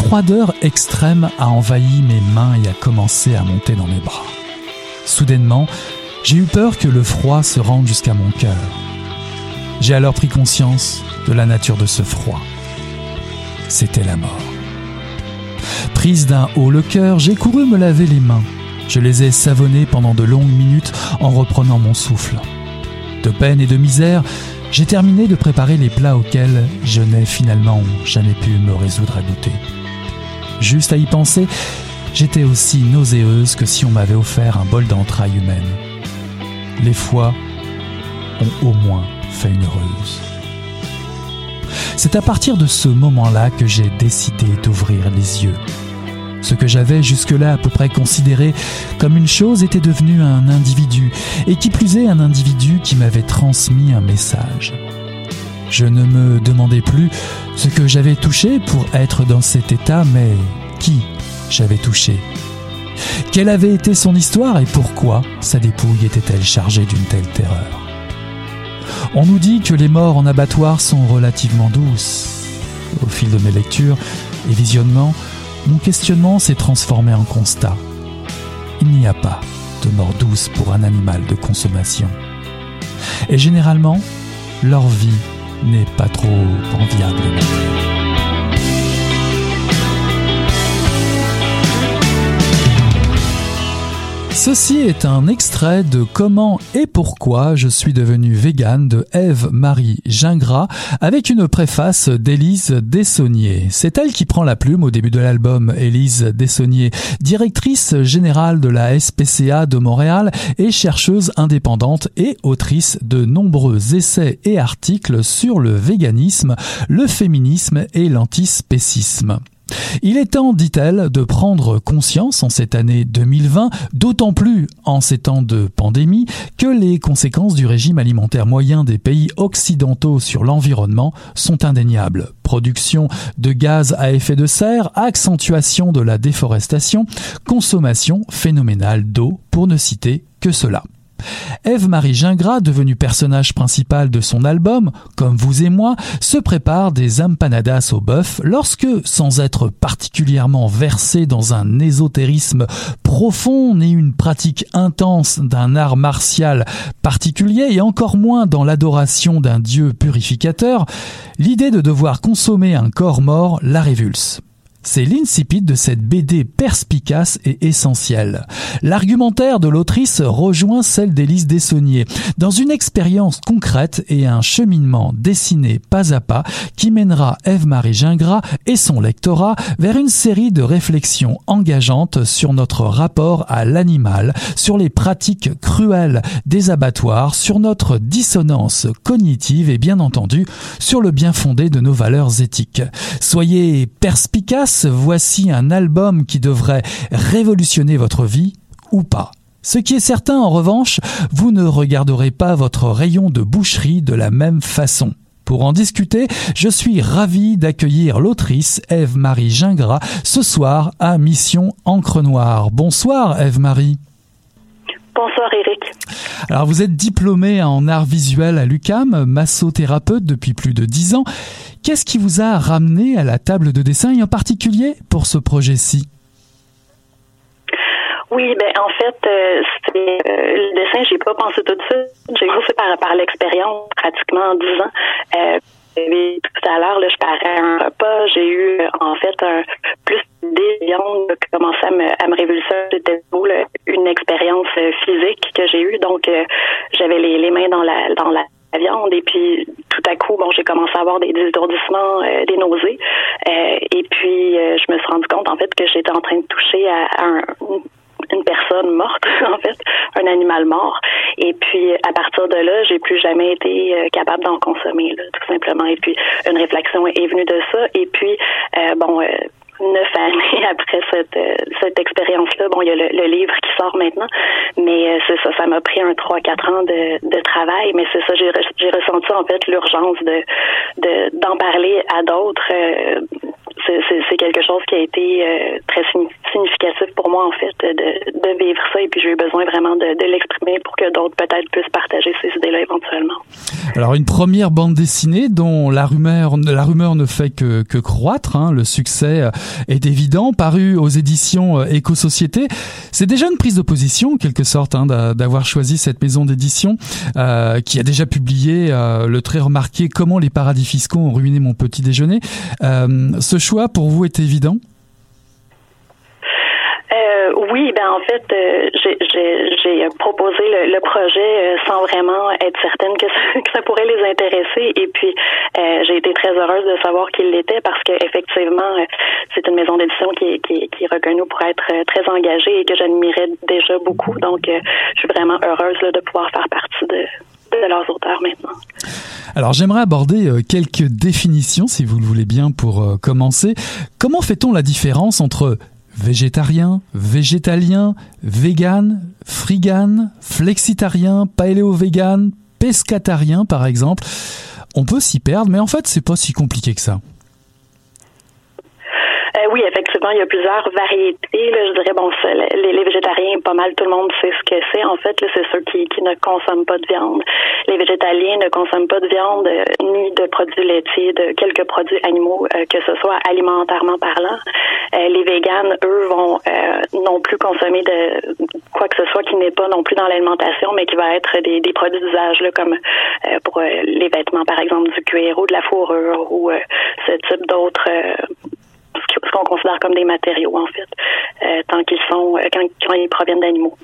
Froideur extrême a envahi mes mains et a commencé à monter dans mes bras. Soudainement, j'ai eu peur que le froid se rende jusqu'à mon cœur. J'ai alors pris conscience de la nature de ce froid. C'était la mort. Prise d'un haut le cœur, j'ai couru me laver les mains. Je les ai savonnées pendant de longues minutes en reprenant mon souffle. De peine et de misère, j'ai terminé de préparer les plats auxquels je n'ai finalement jamais pu me résoudre à goûter. Juste à y penser, j'étais aussi nauséeuse que si on m'avait offert un bol d'entrailles humaines. Les foies ont au moins fait une heureuse. C'est à partir de ce moment-là que j'ai décidé d'ouvrir les yeux. Ce que j'avais jusque-là à peu près considéré comme une chose était devenu un individu, et qui plus est un individu qui m'avait transmis un message. Je ne me demandais plus ce que j'avais touché pour être dans cet état, mais qui j'avais touché? Quelle avait été son histoire et pourquoi sa dépouille était-elle chargée d'une telle terreur? On nous dit que les morts en abattoir sont relativement douces. Au fil de mes lectures et visionnements, mon questionnement s'est transformé en constat. Il n'y a pas de mort douce pour un animal de consommation. Et généralement, leur vie n'est pas trop enviable. Ceci est un extrait de Comment et pourquoi je suis devenu vegan de Ève-Marie Gingras avec une préface d'Élise Dessonnier. C'est elle qui prend la plume au début de l'album, Élise Dessonnier, directrice générale de la SPCA de Montréal et chercheuse indépendante et autrice de nombreux essais et articles sur le véganisme, le féminisme et l'antispécisme. Il est temps, dit-elle, de prendre conscience en cette année 2020, d'autant plus en ces temps de pandémie, que les conséquences du régime alimentaire moyen des pays occidentaux sur l'environnement sont indéniables. Production de gaz à effet de serre, accentuation de la déforestation, consommation phénoménale d'eau, pour ne citer que cela. Ève-Marie Gingras, devenue personnage principal de son album, comme vous et moi, se prépare des empanadas au bœuf lorsque, sans être particulièrement versée dans un ésotérisme profond ni une pratique intense d'un art martial particulier et encore moins dans l'adoration d'un dieu purificateur, l'idée de devoir consommer un corps mort la révulse. C'est l'incipit de cette BD perspicace et essentielle. L'argumentaire de l'autrice rejoint celle d'Élise Dessonnier, dans une expérience concrète et un cheminement dessiné pas à pas qui mènera Ève-Marie Gingras et son lectorat vers une série de réflexions engageantes sur notre rapport à l'animal, sur les pratiques cruelles des abattoirs, sur notre dissonance cognitive et bien entendu sur le bien fondé de nos valeurs éthiques. Soyez perspicace voici un album qui devrait révolutionner votre vie ou pas. Ce qui est certain, en revanche, vous ne regarderez pas votre rayon de boucherie de la même façon. Pour en discuter, je suis ravi d'accueillir l'autrice Ève-Marie Gingras ce soir à Mission Encre Noire. Bonsoir Ève-Marie. Bonsoir Eric. Alors vous êtes diplômée en art visuel à l'UCAM, massothérapeute depuis plus de dix ans. Qu'est-ce qui vous a ramené à la table de dessin et en particulier pour ce projet-ci? Oui, ben en fait, euh, euh, le dessin, j'ai pas pensé tout de suite. J'ai vu par, par l'expérience, pratiquement en dix ans. Euh, tout à l'heure, je parais un repas. J'ai eu en fait un plus d'évions qui commençait à me, à me révulser. C'était une expérience physique que j'ai eue. Donc, j'avais les, les mains dans la dans la viande et puis tout à coup bon j'ai commencé à avoir des désourdissements euh, des nausées euh, et puis euh, je me suis rendu compte en fait que j'étais en train de toucher à, un, une personne morte, [laughs] en fait, un animal mort. Et puis, à partir de là, j'ai plus jamais été capable d'en consommer, là, tout simplement. Et puis, une réflexion est venue de ça. Et puis, bon, neuf années [laughs] après cette, euh, cette expérience-là. Bon, il y a le, livre qui sort maintenant, mais euh, c'est ça, ça m'a pris un trois, quatre ans de, de travail, mais c'est ça, j'ai, j'ai ressenti en fait l'urgence de, de d'en parler à d'autres. Euh, c'est quelque chose qui a été euh, très significatif pour moi, en fait, de, vivre ça. Et puis, j'ai eu besoin vraiment de, l'exprimer pour que d'autres, peut-être, puissent partager ces idées-là éventuellement. Alors, une première bande dessinée dont la rumeur, la rumeur ne fait que, croître. Hein, le succès euh, est évident, paru aux éditions Éco-Société. C'est déjà une prise de position, en quelque sorte, hein, d'avoir choisi cette maison d'édition euh, qui a déjà publié le très remarqué Comment les paradis fiscaux ont ruiné mon petit déjeuner. ce choix, pour vous, est évident? Euh, oui, ben en fait, euh, j'ai proposé le, projet euh, sans vraiment être certaine que ça, [laughs] pourrait les intéresser. Et puis, j'ai été très heureuse de savoir qu'il l'était parce que effectivement, c'est une maison d'édition qui, qui, qui, est reconnue pour être très engagée et que j'admirais déjà beaucoup. Donc, je suis vraiment heureuse de pouvoir faire partie de, de leurs auteurs maintenant. Alors j'aimerais aborder quelques définitions, si vous le voulez bien, pour commencer. Comment fait-on la différence entre végétarien, végétalien, vegan, frigan, flexitarien, paléo-vegan, pescatarien par exemple? On peut s'y perdre, mais en fait, c'est pas si compliqué que ça. Euh, oui, effectivement, il y a plusieurs variétés. Là, je dirais, bon, les, les, végétariens, pas mal tout le monde sait ce que c'est. En fait, c'est ceux qui, qui, ne consomment pas de viande. Les végétaliens ne consomment pas de viande euh, ni de produits laitiers, de quelques produits animaux, euh, que ce soit alimentairement parlant. les véganes, eux, vont non plus consommer de quoi que ce soit qui n'est pas non plus dans l'alimentation, mais qui va être des, des produits d'usage, comme pour les vêtements, par exemple, du cuir ou de la fourrure ou ce type d'autres ce qu'on considère comme des matériaux, en fait, euh, tant qu'ils sont, euh, quand, quand, ils proviennent d'animaux.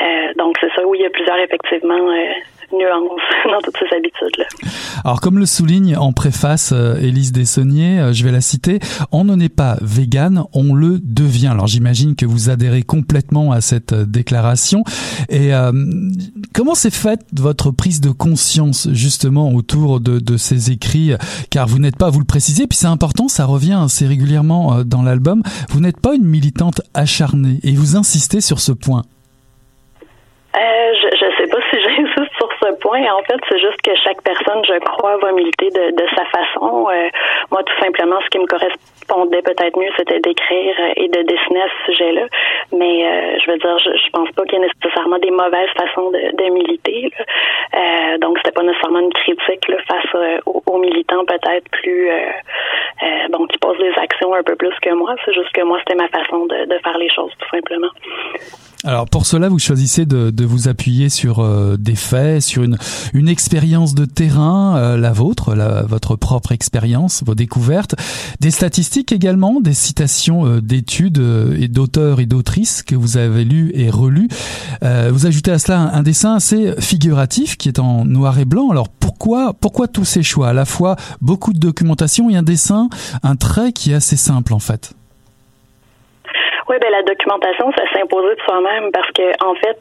Euh, donc, c'est ça, oui, il y a plusieurs, effectivement, nuances dans toutes ces habitudes-là. Alors, comme le souligne en préface Élise Dessonnier, je vais la citer, on ne n'est pas vegan, on le devient. Alors, j'imagine que vous adhérez complètement à cette déclaration. Et comment s'est faite votre prise de conscience, justement, autour de, de ces écrits? Car vous n'êtes pas, vous le précisez, puis c'est important, ça revient assez régulièrement euh, dans l'album, vous n'êtes pas une militante acharnée et vous insistez sur ce point. Euh, je, ne sais pas si j'insiste En fait, c'est juste que chaque personne, je crois, va militer de, sa façon. Euh, moi, tout simplement, ce qui me correspondait peut-être mieux, c'était d'écrire et de dessiner à ce sujet-là. Mais je veux dire, je, je pense pas qu'il y ait nécessairement des mauvaises façons de, militer. Euh, donc, c'était pas nécessairement une critique face aux, militants peut-être plus bon qui posent des actions un peu plus que moi. C'est juste que moi, c'était ma façon de, faire les choses, tout simplement. Alors pour cela, vous choisissez de, vous appuyer sur euh, des faits, sur une, expérience de terrain, euh, la vôtre, votre propre expérience, vos découvertes, des statistiques également, des citations euh, d'études et d'auteurs et d'autrices que vous avez lues et relues. vous ajoutez à cela un, un, dessin assez figuratif qui est en noir et blanc. Alors pourquoi, pourquoi tous ces choix? À la fois beaucoup de documentation et un dessin, un trait qui est assez simple en fait. Oui, ben la documentation, ça s'est imposé de soi-même parce que en fait,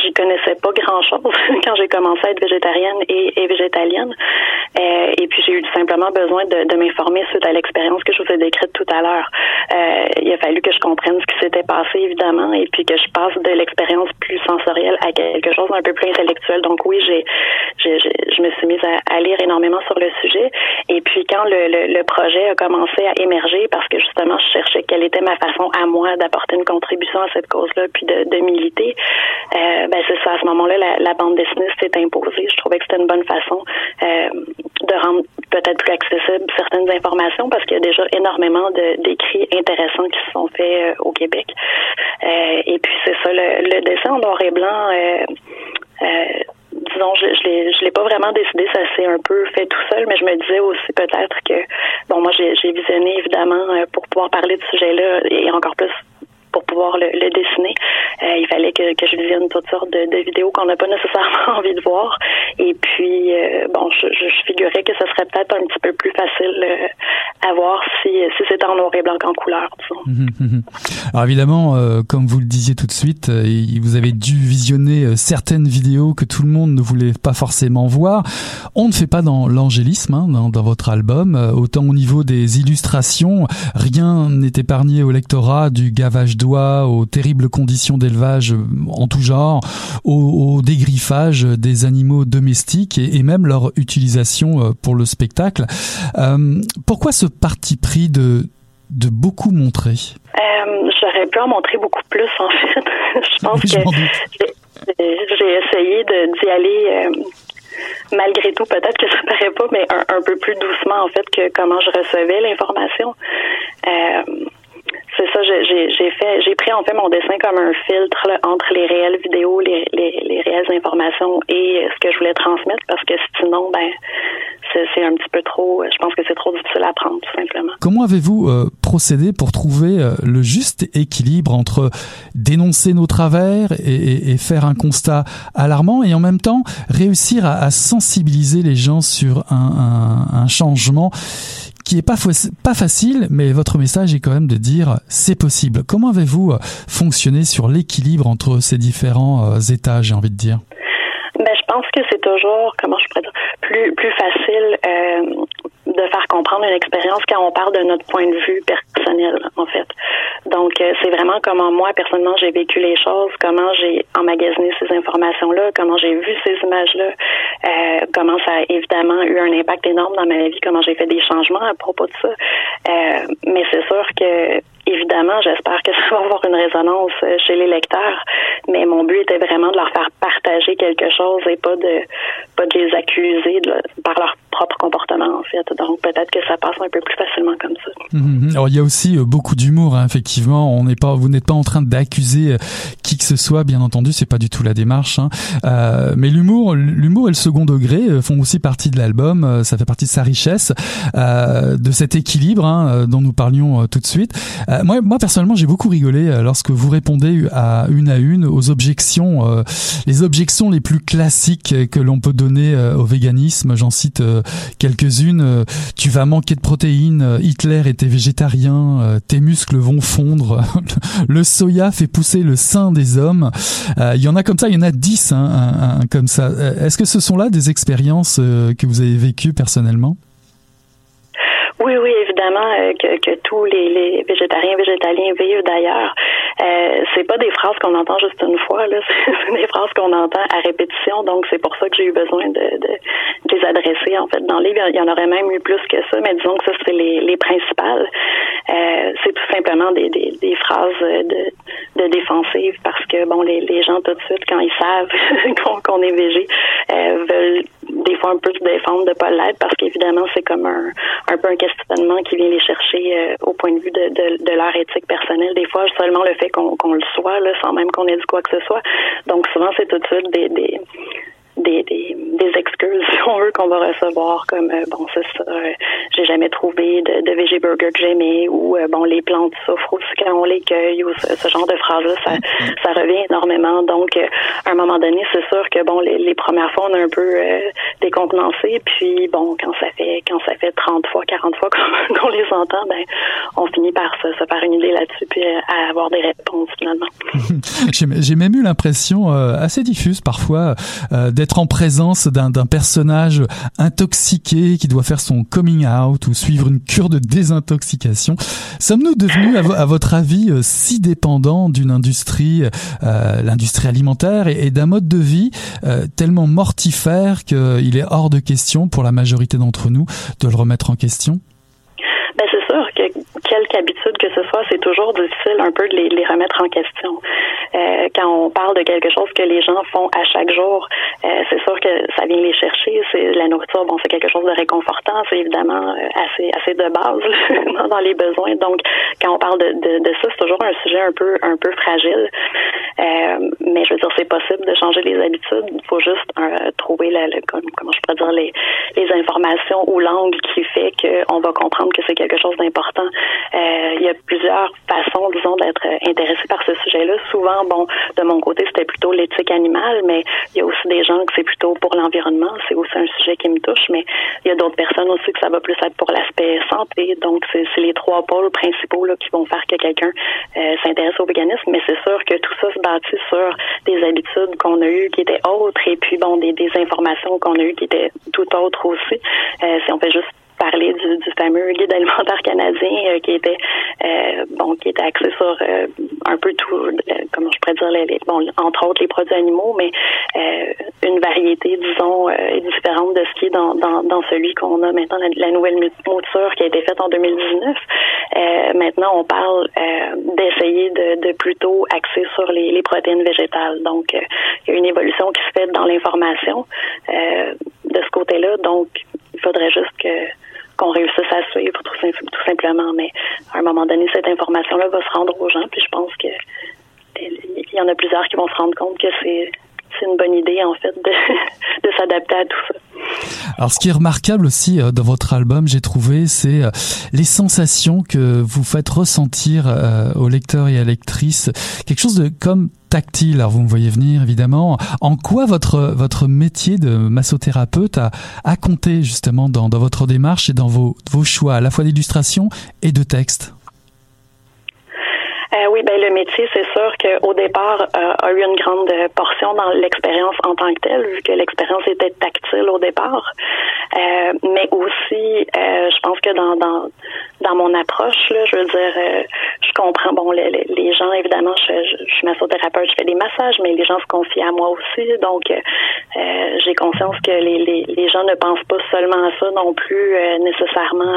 j'y connaissais pas grand-chose [laughs] quand j'ai commencé à être végétarienne et, et végétalienne. Euh, et puis j'ai eu simplement besoin de, de m'informer suite à l'expérience que je vous ai décrite tout à l'heure. Euh, il a fallu que je comprenne ce qui s'était passé évidemment et puis que je passe de l'expérience plus sensorielle à quelque chose d'un peu plus intellectuel. Donc oui, j'ai, je me suis mise à, lire énormément sur le sujet. Et puis quand le, le projet a commencé à émerger, parce que justement je cherchais quelle était ma façon à moi apporter une contribution à cette cause-là, puis de, de militer, euh, ben c'est ça. À ce moment-là, la, bande dessinée s'est imposée. Je trouvais que c'était une bonne façon euh, de rendre peut-être plus accessible certaines informations parce qu'il y a déjà énormément d'écrits intéressants qui se sont faits euh, au Québec. Euh, et puis c'est ça, le, le, dessin en noir et blanc. Euh, disons, je, je l'ai, pas vraiment décidé, ça s'est un peu fait tout seul, mais je me disais aussi peut-être que, bon, moi j'ai visionné évidemment pour pouvoir parler de ce sujet-là et encore plus pour pouvoir le, dessiner. Euh, il fallait que, je visionne toutes sortes de, vidéos qu'on n'a pas nécessairement [laughs] envie de voir. Et puis, euh, bon, je, je, figurais que ce serait peut-être un petit peu plus facile euh, à voir si, si c'était en noir et blanc qu'en couleur, disons. Mhm, mhm. Alors évidemment, comme vous le disiez tout de suite, vous avez dû visionner certaines vidéos que tout le monde ne voulait pas forcément voir. On ne fait pas dans l'angélisme hein, dans, dans, votre album. Autant au niveau des illustrations, rien n'est épargné au lectorat du gavage doigt aux terribles conditions d'élevage en tout genre, au, dégriffage des animaux domestiques et, même leur utilisation euh, pour le spectacle. Euh, pourquoi ce parti pris de de beaucoup montrer? Euh, J'aurais pu en montrer beaucoup plus, en fait. [laughs] Je pense que j'ai essayé d'y aller. Euh, malgré tout, peut-être que ça paraît pas, mais un, peu plus doucement en fait que comment je recevais l'information. Euh, c'est ça, j'ai fait, j'ai pris en fait mon dessin comme un filtre entre les réelles vidéos, les, les, réelles informations et ce que je voulais transmettre parce que sinon, ben, c'est un petit peu trop, je pense que c'est trop difficile à prendre, tout simplement. Comment avez-vous euh, procédé pour trouver euh, le juste équilibre entre dénoncer nos travers et, faire un constat alarmant et en même temps réussir à, sensibiliser les gens sur un, un changement qui est pas, pas facile, mais votre message est quand même de dire c'est possible. Comment avez-vous euh, fonctionné sur l'équilibre entre ces différents euh, états, j'ai envie de dire? Ben, je pense que c'est toujours, comment je pourrais dire, plus, plus facile euh, de faire comprendre une expérience quand on parle de notre point de vue personnel, en fait. Donc, euh, c'est vraiment comment moi, personnellement, j'ai vécu les choses, comment j'ai emmagasiné ces informations-là, comment j'ai vu ces images-là, euh, comment ça a évidemment eu un impact énorme dans ma vie, comment j'ai fait des changements à propos de ça. Euh, mais c'est sûr que évidemment, j'espère que [laughs] ça va avoir une résonance chez les lecteurs, mais mon but était vraiment de leur faire partager quelque chose et pas de pas de les accuser par leur propre comportement en fait. Donc peut-être que ça passe un peu plus facilement comme ça. Mhm. Alors il y a aussi euh, beaucoup d'humour hein, effectivement. On n'est pas, vous n'êtes pas en train d'accuser euh, qui que ce soit, bien entendu, c'est pas du tout la démarche. Hein. Euh, mais l'humour, l'humour et le second degré font aussi partie de l'album. Ça fait partie de sa richesse, de cet équilibre hein, dont nous parlions tout de suite. Moi, moi personnellement, j'ai beaucoup rigolé lorsque vous répondez à une à une aux objections, les objections les plus classiques que l'on peut donner au véganisme. J'en cite quelques-unes. Euh, tu vas manquer de protéines, euh, Hitler était végétarien, euh, tes muscles vont fondre, [laughs] le soya fait pousser le sein des hommes. Il y en a comme ça, il y en a dix hein, comme ça. Est-ce que ce sont là des expériences que vous avez vécues personnellement? Oui, oui, évidemment euh, que, que tous les, les végétariens, végétaliens vivent d'ailleurs. Euh, c'est pas des phrases qu'on entend juste une fois, là. [laughs] C'est des phrases qu'on entend à répétition. Donc c'est pour ça que j'ai eu besoin de, de, les adresser en fait dans le livre. Il y en aurait même eu plus que ça, mais disons que ça c'est les, les principales. Euh, c'est tout simplement des, des, des phrases de, de défensive parce que bon les, les gens tout de suite quand ils savent [laughs] qu'on est végé euh, veulent des fois un peu se défendre de pas l'être parce qu'évidemment c'est comme un, un peu un qui vient les chercher euh, au point de vue de, de, de, leur éthique personnelle. Des fois seulement le fait qu'on qu'on le soit là, sans même qu'on ait dit quoi que ce soit. Donc souvent c'est tout de suite des, des des, des, des, excuses, [laughs] si on veut, qu'on va recevoir, comme euh, bon, c'est ça, euh, j'ai jamais trouvé de, de veggie burger que j'aimais, ou euh, bon, les plantes souffrent aussi quand on les cueille, ou ce, genre de phrases-là, ça, ça revient énormément. Donc, à un moment donné, c'est sûr que bon, les, les, premières fois, on a un peu décontenancé, puis bon, quand ça fait quand ça fait 30 fois, 40 fois [laughs] qu'on les entend, ben, on finit par se, se faire une idée là-dessus, puis à avoir des réponses finalement. [laughs] j'ai même eu l'impression assez diffuse parfois d'être en présence d'un personnage intoxiqué qui doit faire son coming out ou suivre une cure de désintoxication. Sommes-nous devenus, à, votre avis, euh, si dépendants d'une industrie, euh, l'industrie alimentaire, et, d'un mode de vie euh, tellement mortifère qu'il est hors de question pour la majorité d'entre nous de le remettre en question ben, c'est sûr que quelque habitude que ce soit, c'est toujours difficile un peu de les, les remettre en question. Euh, quand on parle de quelque chose que les gens font à chaque jour, euh, c'est sûr que ça vient les chercher. C'est la nourriture, bon, c'est quelque chose de réconfortant, c'est évidemment euh, assez assez de base [laughs] dans les besoins. Donc, quand on parle de, de, de ça, c'est toujours un sujet un peu un peu fragile. Mais je veux dire, c'est possible de changer les habitudes. Il faut juste euh, trouver la, comment je pourrais dire les, les informations ou l'angle qui fait qu'on va comprendre que c'est quelque chose d'important. Il y a plusieurs façons, disons, d'être intéressé par ce sujet-là. Souvent, bon, de mon côté, c'était plutôt l'éthique animale, mais il y a aussi des gens que c'est plutôt pour l'environnement. C'est aussi un sujet qui me touche, mais il y a d'autres personnes aussi que ça va plus être pour l'aspect santé. Donc, c'est les trois pôles principaux là, qui vont faire que quelqu'un euh, s'intéresse au véganisme. Mais c'est sûr que tout ça se bâtit sur des habitudes qu'on a eues qui étaient autres et puis, bon, des, des informations qu'on a eues qui étaient tout autres aussi. Euh, si on fait juste du, du fameux guide alimentaire canadien qui était bon qui était axé sur un peu tout comment je pourrais dire les, bon entre autres les produits animaux mais une variété disons différente de ce qui est dans, dans, dans celui qu'on a maintenant la, nouvelle mouture qui a été faite en 2019 maintenant on parle d'essayer de, de, plutôt axer sur les, les protéines végétales. Donc il y a une évolution qui se fait dans l'information de ce côté-là. Donc il faudrait juste que qu'on réussisse à suivre tout, simplement. Mais à un moment donné, cette information-là va se rendre aux gens. Puis je pense que il y en a plusieurs qui vont se rendre compte que c'est une bonne idée en fait de, [laughs] de s'adapter à tout ça. Alors ce qui est remarquable aussi euh, dans votre album, j'ai trouvé, c'est euh, les sensations que vous faites ressentir euh, aux lecteurs et à lectrices, quelque chose de comme tactile. Alors vous me voyez venir évidemment. En quoi votre votre métier de massothérapeute a, a compté justement dans, dans votre démarche et dans vos, vos choix à la fois d'illustration et de texte? Euh, oui, ben le métier, c'est sûr qu'au départ euh, a eu une grande portion dans l'expérience en tant que telle, vu que l'expérience était tactile au départ. Euh, mais aussi, euh, je pense que dans, dans dans mon approche, là, je veux dire, je comprends. Bon, les, gens, évidemment, je, je, je, suis massothérapeute, je fais des massages, mais les gens se confient à moi aussi. Donc, j'ai conscience que les, gens ne pensent pas seulement à ça non plus nécessairement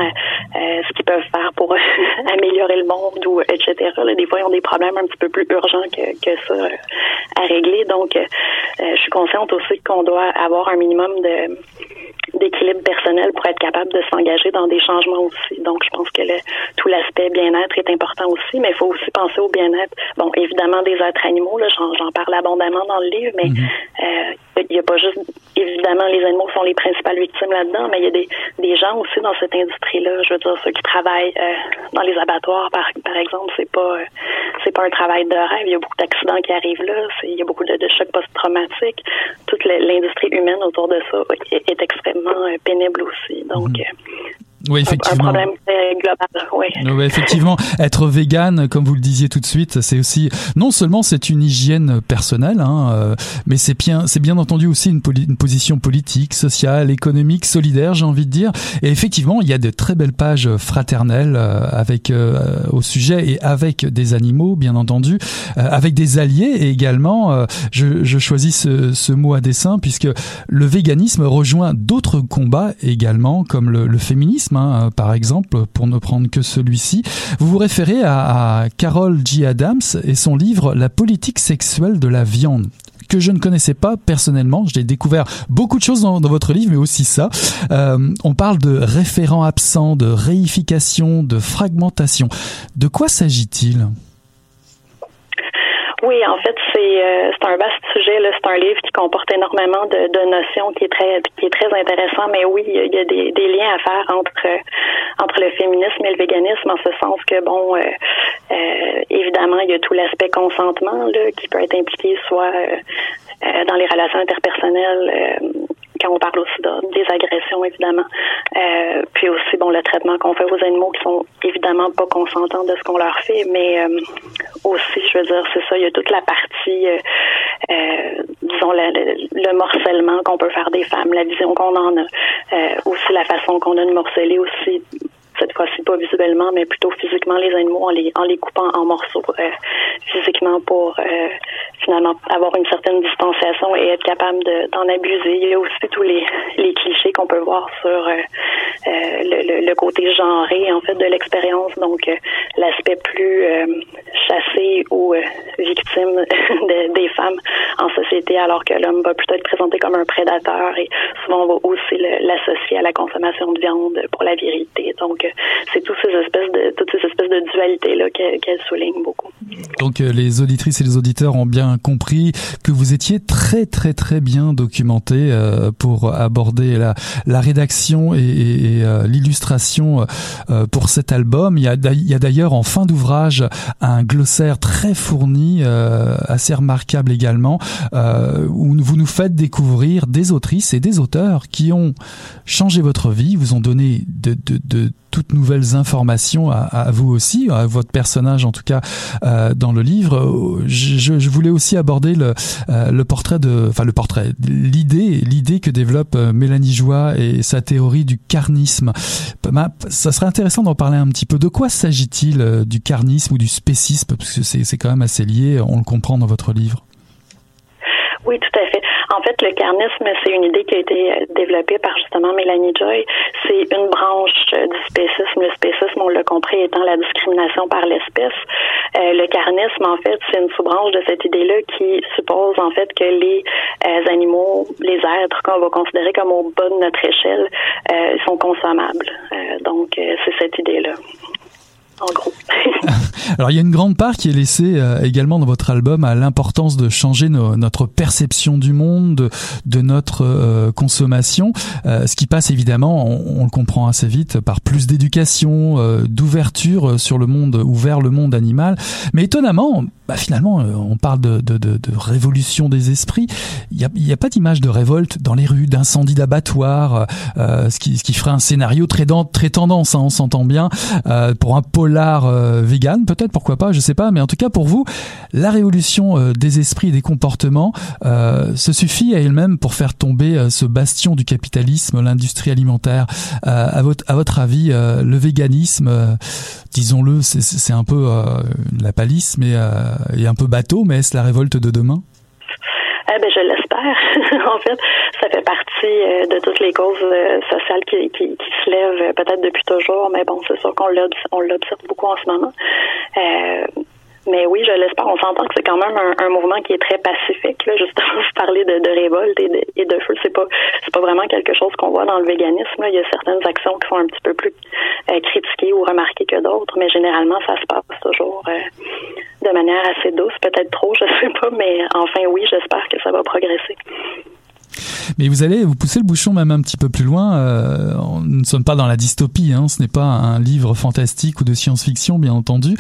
ce qu'ils peuvent faire pour [laughs] améliorer le monde ou etc. Des fois, ils ont des problèmes un petit peu plus urgents que, ça euh, à régler. Donc, euh, je suis consciente aussi qu'on doit avoir un minimum de d'équilibre personnel pour être capable de s'engager dans des changements aussi. Donc, je pense que le, tout l'aspect bien-être est important aussi, mais il faut aussi penser au bien-être. Bon, évidemment, des êtres animaux, là, j'en, parle abondamment dans le livre, mais mhm. euh, il n'y a pas juste, évidemment, les animaux sont les principales victimes là-dedans, mais il y a des, des gens aussi dans cette industrie-là. Je veux dire, ceux qui travaillent euh, dans les abattoirs, par, par exemple, c'est pas, euh, c'est pas un travail de rêve. Il y a beaucoup d'accidents qui arrivent là. il y a beaucoup de, de chocs post-traumatiques. Toute l'industrie humaine autour de ça est, est extrêmement euh, pénible aussi. Donc, mhm. Euh, oui, effectivement. Un problème global, oui. oui. effectivement, être vegan, comme vous le disiez tout de suite, c'est aussi non seulement c'est une hygiène personnelle, hein, euh, mais c'est bien, c'est bien entendu aussi une, une, position politique, sociale, économique, solidaire, j'ai envie de dire. Et effectivement, il y a de très belles pages fraternelles euh, avec euh, au sujet et avec des animaux, bien entendu, avec des alliés et également. je, je choisis ce, ce, mot à dessein puisque le véganisme rejoint d'autres combats également, comme le, le féminisme Hein, par exemple, pour ne prendre que celui-ci. Vous vous référez à, Carol G. Adams et son livre La politique sexuelle de la viande que je ne connaissais pas personnellement. J'ai découvert beaucoup de choses dans, votre livre, mais aussi ça. Euh, on parle de référents absents, de réification, de fragmentation. De quoi s'agit-il? Oui, en fait, c'est euh, un vaste sujet. C'est un livre qui comporte énormément de, de, notions, qui est très qui est très intéressant. Mais oui, il y a des, des liens à faire entre entre le féminisme et le véganisme, en ce sens que bon, euh, euh, évidemment, il y a tout l'aspect consentement là qui peut être impliqué soit dans les relations interpersonnelles quand on parle aussi de, des agressions, évidemment. Euh, puis aussi, bon, le traitement qu'on fait aux animaux qui sont évidemment pas consentants de ce qu'on leur fait, mais euh, aussi, je veux dire, c'est ça, il y a toute la partie, euh, euh disons, le, le morcellement qu'on peut faire des femmes, la vision qu'on en a, aussi la façon qu'on a de morceler aussi cette fois-ci pas visuellement, mais plutôt physiquement les animaux en les, coupant en morceaux euh, physiquement pour euh, finalement avoir une certaine distanciation et être capable d'en abuser. Il y a aussi tous les, les clichés qu'on peut voir sur euh, le, le, côté genré en fait de l'expérience, donc l'aspect plus chassé ou victime [laughs] des femmes en société, alors que l'homme va plutôt être présenté comme un prédateur et souvent on va aussi l'associer à la consommation de viande pour la virilité. Donc c'est toutes ces espèces de toutes ces espèces de dualités là qu'elle souligne beaucoup. Donc euh, les auditrices et les auditeurs ont bien compris que vous étiez très très très bien documenté euh, pour aborder la, la rédaction et, et, euh, l'illustration pour cet album. Il y a, il y a d'ailleurs en fin d'ouvrage un glossaire très fourni, assez remarquable également, où vous nous faites découvrir des autrices et des auteurs qui ont changé votre vie, vous ont donné de, de, de toutes nouvelles informations à, vous aussi, à votre personnage en tout cas dans le livre. Je, je, voulais aussi aborder le, le portrait de, enfin le portrait, l'idée, l'idée que développe Mélanie Joie et sa théorie du carnisme. Ça serait intéressant d'en parler un petit peu. De quoi s'agit-il du carnisme ou du spécisme, parce que c'est quand même assez lié, on le comprend dans votre livre. Oui, tout à fait. En fait, le carnisme, c'est une idée qui a été euh, développée par justement Mélanie Joy. C'est une branche euh, du spécisme. Le spécisme, on l'a compris, étant la discrimination par l'espèce. Euh, le carnisme, en fait, c'est une sous-branche de cette idée-là qui suppose en fait que les animaux, les êtres qu'on va considérer comme au bas de notre échelle, sont consommables. donc, c'est cette idée-là [laughs] Alors il y a une grande part qui est laissée euh, également dans votre album à l'importance de changer notre perception du monde, de, notre euh, consommation, euh, ce qui passe évidemment, on, le comprend assez vite, par plus d'éducation, d'ouverture sur le monde ou vers le monde animal. Mais étonnamment, bah, finalement, on parle de, de, de, de révolution des esprits. Il n'y a, a, pas d'image de révolte dans les rues, d'incendie d'abattoir, ce, qui, ce qui ferait un scénario très, très tendance, hein, on s'entend bien, pour un pôle l'art euh, vegan, peut-être, pourquoi pas, je sais pas, mais en tout cas pour vous, la révolution euh, des esprits et des comportements euh, se suffit à elle-même pour faire tomber ce bastion du capitalisme, l'industrie alimentaire. à votre à votre avis, le véganisme, disons-le, c'est un peu la palisse, mais et un peu bateau, mais est-ce la révolte de demain? Eh ben, je l'espère. [laughs] en fait, ça fait partie euh, de toutes les causes euh, sociales qui, se lèvent euh, peut-être depuis toujours, mais bon, c'est sûr qu'on l'observe beaucoup en ce moment. Mais oui, je l'espère. On s'entend que c'est quand même un, mouvement qui est très pacifique. Là, justement, [laughs] vous parlez de, révolte et de, et de feu. C'est pas pas vraiment quelque chose qu'on voit dans le véganisme. Il y a certaines actions qui sont un petit peu plus critiquées ou remarquées que d'autres, mais généralement, ça se passe toujours de manière assez douce. Peut-être trop, [laughs] je sais pas, mais enfin oui, j'espère que ça va progresser. Mais vous allez vous pousser le bouchon même un petit peu plus loin. Euh, nous ne sommes pas dans la dystopie, hein, ce n'est pas un livre fantastique ou de science-fiction, bien entendu.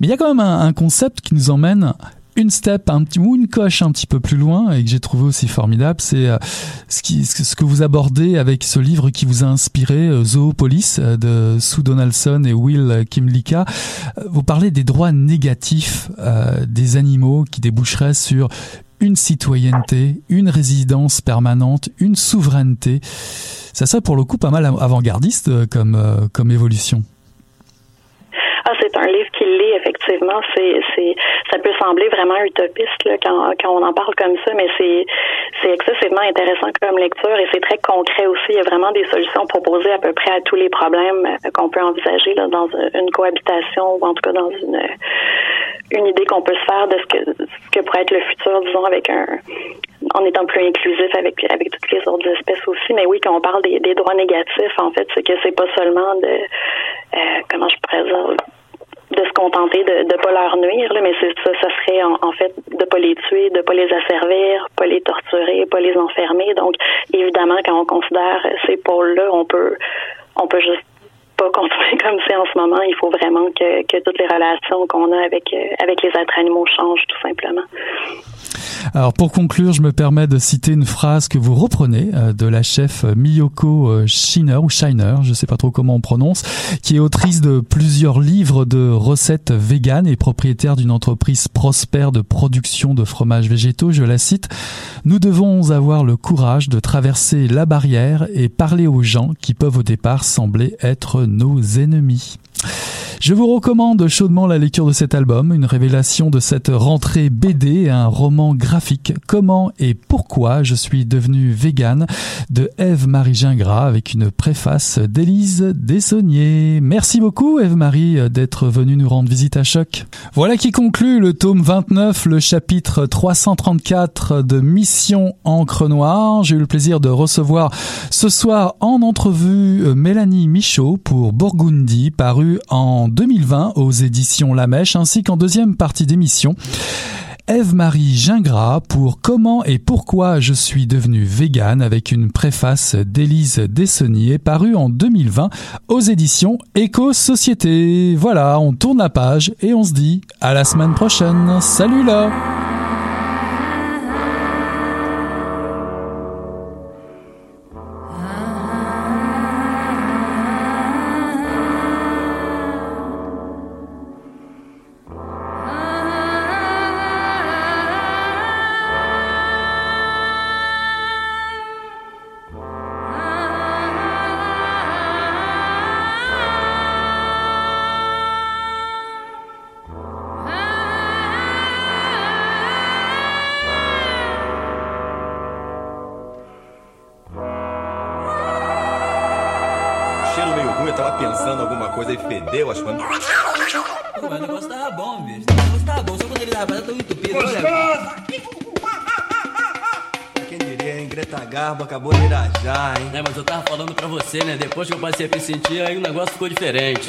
Mais il y a quand même un, concept qui nous emmène une step un petit ou une coche un petit peu plus loin et que j'ai trouvé aussi formidable, c'est euh, ce, ce que vous abordez avec ce livre qui vous a inspiré, euh, Zoopolis de Sue Donaldson et Will Kimlicka. Vous parlez des droits négatifs des animaux qui déboucheraient sur une citoyenneté, une résidence permanente, une souveraineté. Ça serait pour le coup pas mal avant-gardiste euh, comme, euh, comme évolution. Ah, c'est un livre l'est, effectivement. C'est, ça peut sembler vraiment utopiste quand, on en parle comme ça, mais c'est, c'est excessivement intéressant comme lecture et c'est très concret aussi. Il y a vraiment des solutions proposées à peu près à tous les problèmes euh, qu'on peut envisager dans une cohabitation ou en tout cas dans une une idée qu'on peut se faire de ce que, ce que pourrait être le futur, disons, avec un en étant plus inclusif avec toutes les autres espèces aussi. Mais oui, quand on parle des, droits négatifs, en fait, c'est que c'est pas seulement de euh, comment je dire de se contenter de ne pas leur nuire, là, mais ça, ça serait en, en, fait de pas les tuer, de pas les asservir, pas les torturer, pas les enfermer. Donc, évidemment, quand on considère ces pôles-là, on peut on peut juste pas [laughs] continuer comme c'est en ce moment. Il faut vraiment que, que toutes les relations qu'on a avec, euh, avec les êtres animaux changent tout simplement. Alors pour conclure, je me permets de citer une phrase que vous reprenez euh, de la chef Miyoko euh, Shiner ou Shiner, je sais pas trop comment on prononce, qui est autrice de plusieurs livres de recettes véganes et propriétaire d'une entreprise prospère de production de fromages végétaux. Je la cite Nous devons avoir le courage de traverser la barrière et parler aux gens qui peuvent au départ sembler être nos ennemis. Je vous recommande chaudement la lecture de cet album, une révélation de cette rentrée BD, un roman graphique, Comment et pourquoi je suis devenu vegan, de Eve-Marie Gingras, avec une préface d'Élise Dessonnier. Merci beaucoup Eve-Marie d'être venue nous rendre visite à Choc. Voilà qui conclut le tome 29, le chapitre 334 de Mission Encre Noire. J'ai eu le plaisir de recevoir ce soir en entrevue Mélanie Michaud pour Burgundy, paru en 2020 aux éditions La Mèche, ainsi qu'en deuxième partie d'émission. Eve-Marie Gingras pour Comment et pourquoi je suis devenue végane avec une préface d'Élise Dessonnier parue en 2020 aux éditions Éco-Société. Voilà, on tourne la page et on se dit à la semaine prochaine. Salut là comecei a me sentir, aí o negócio ficou diferente.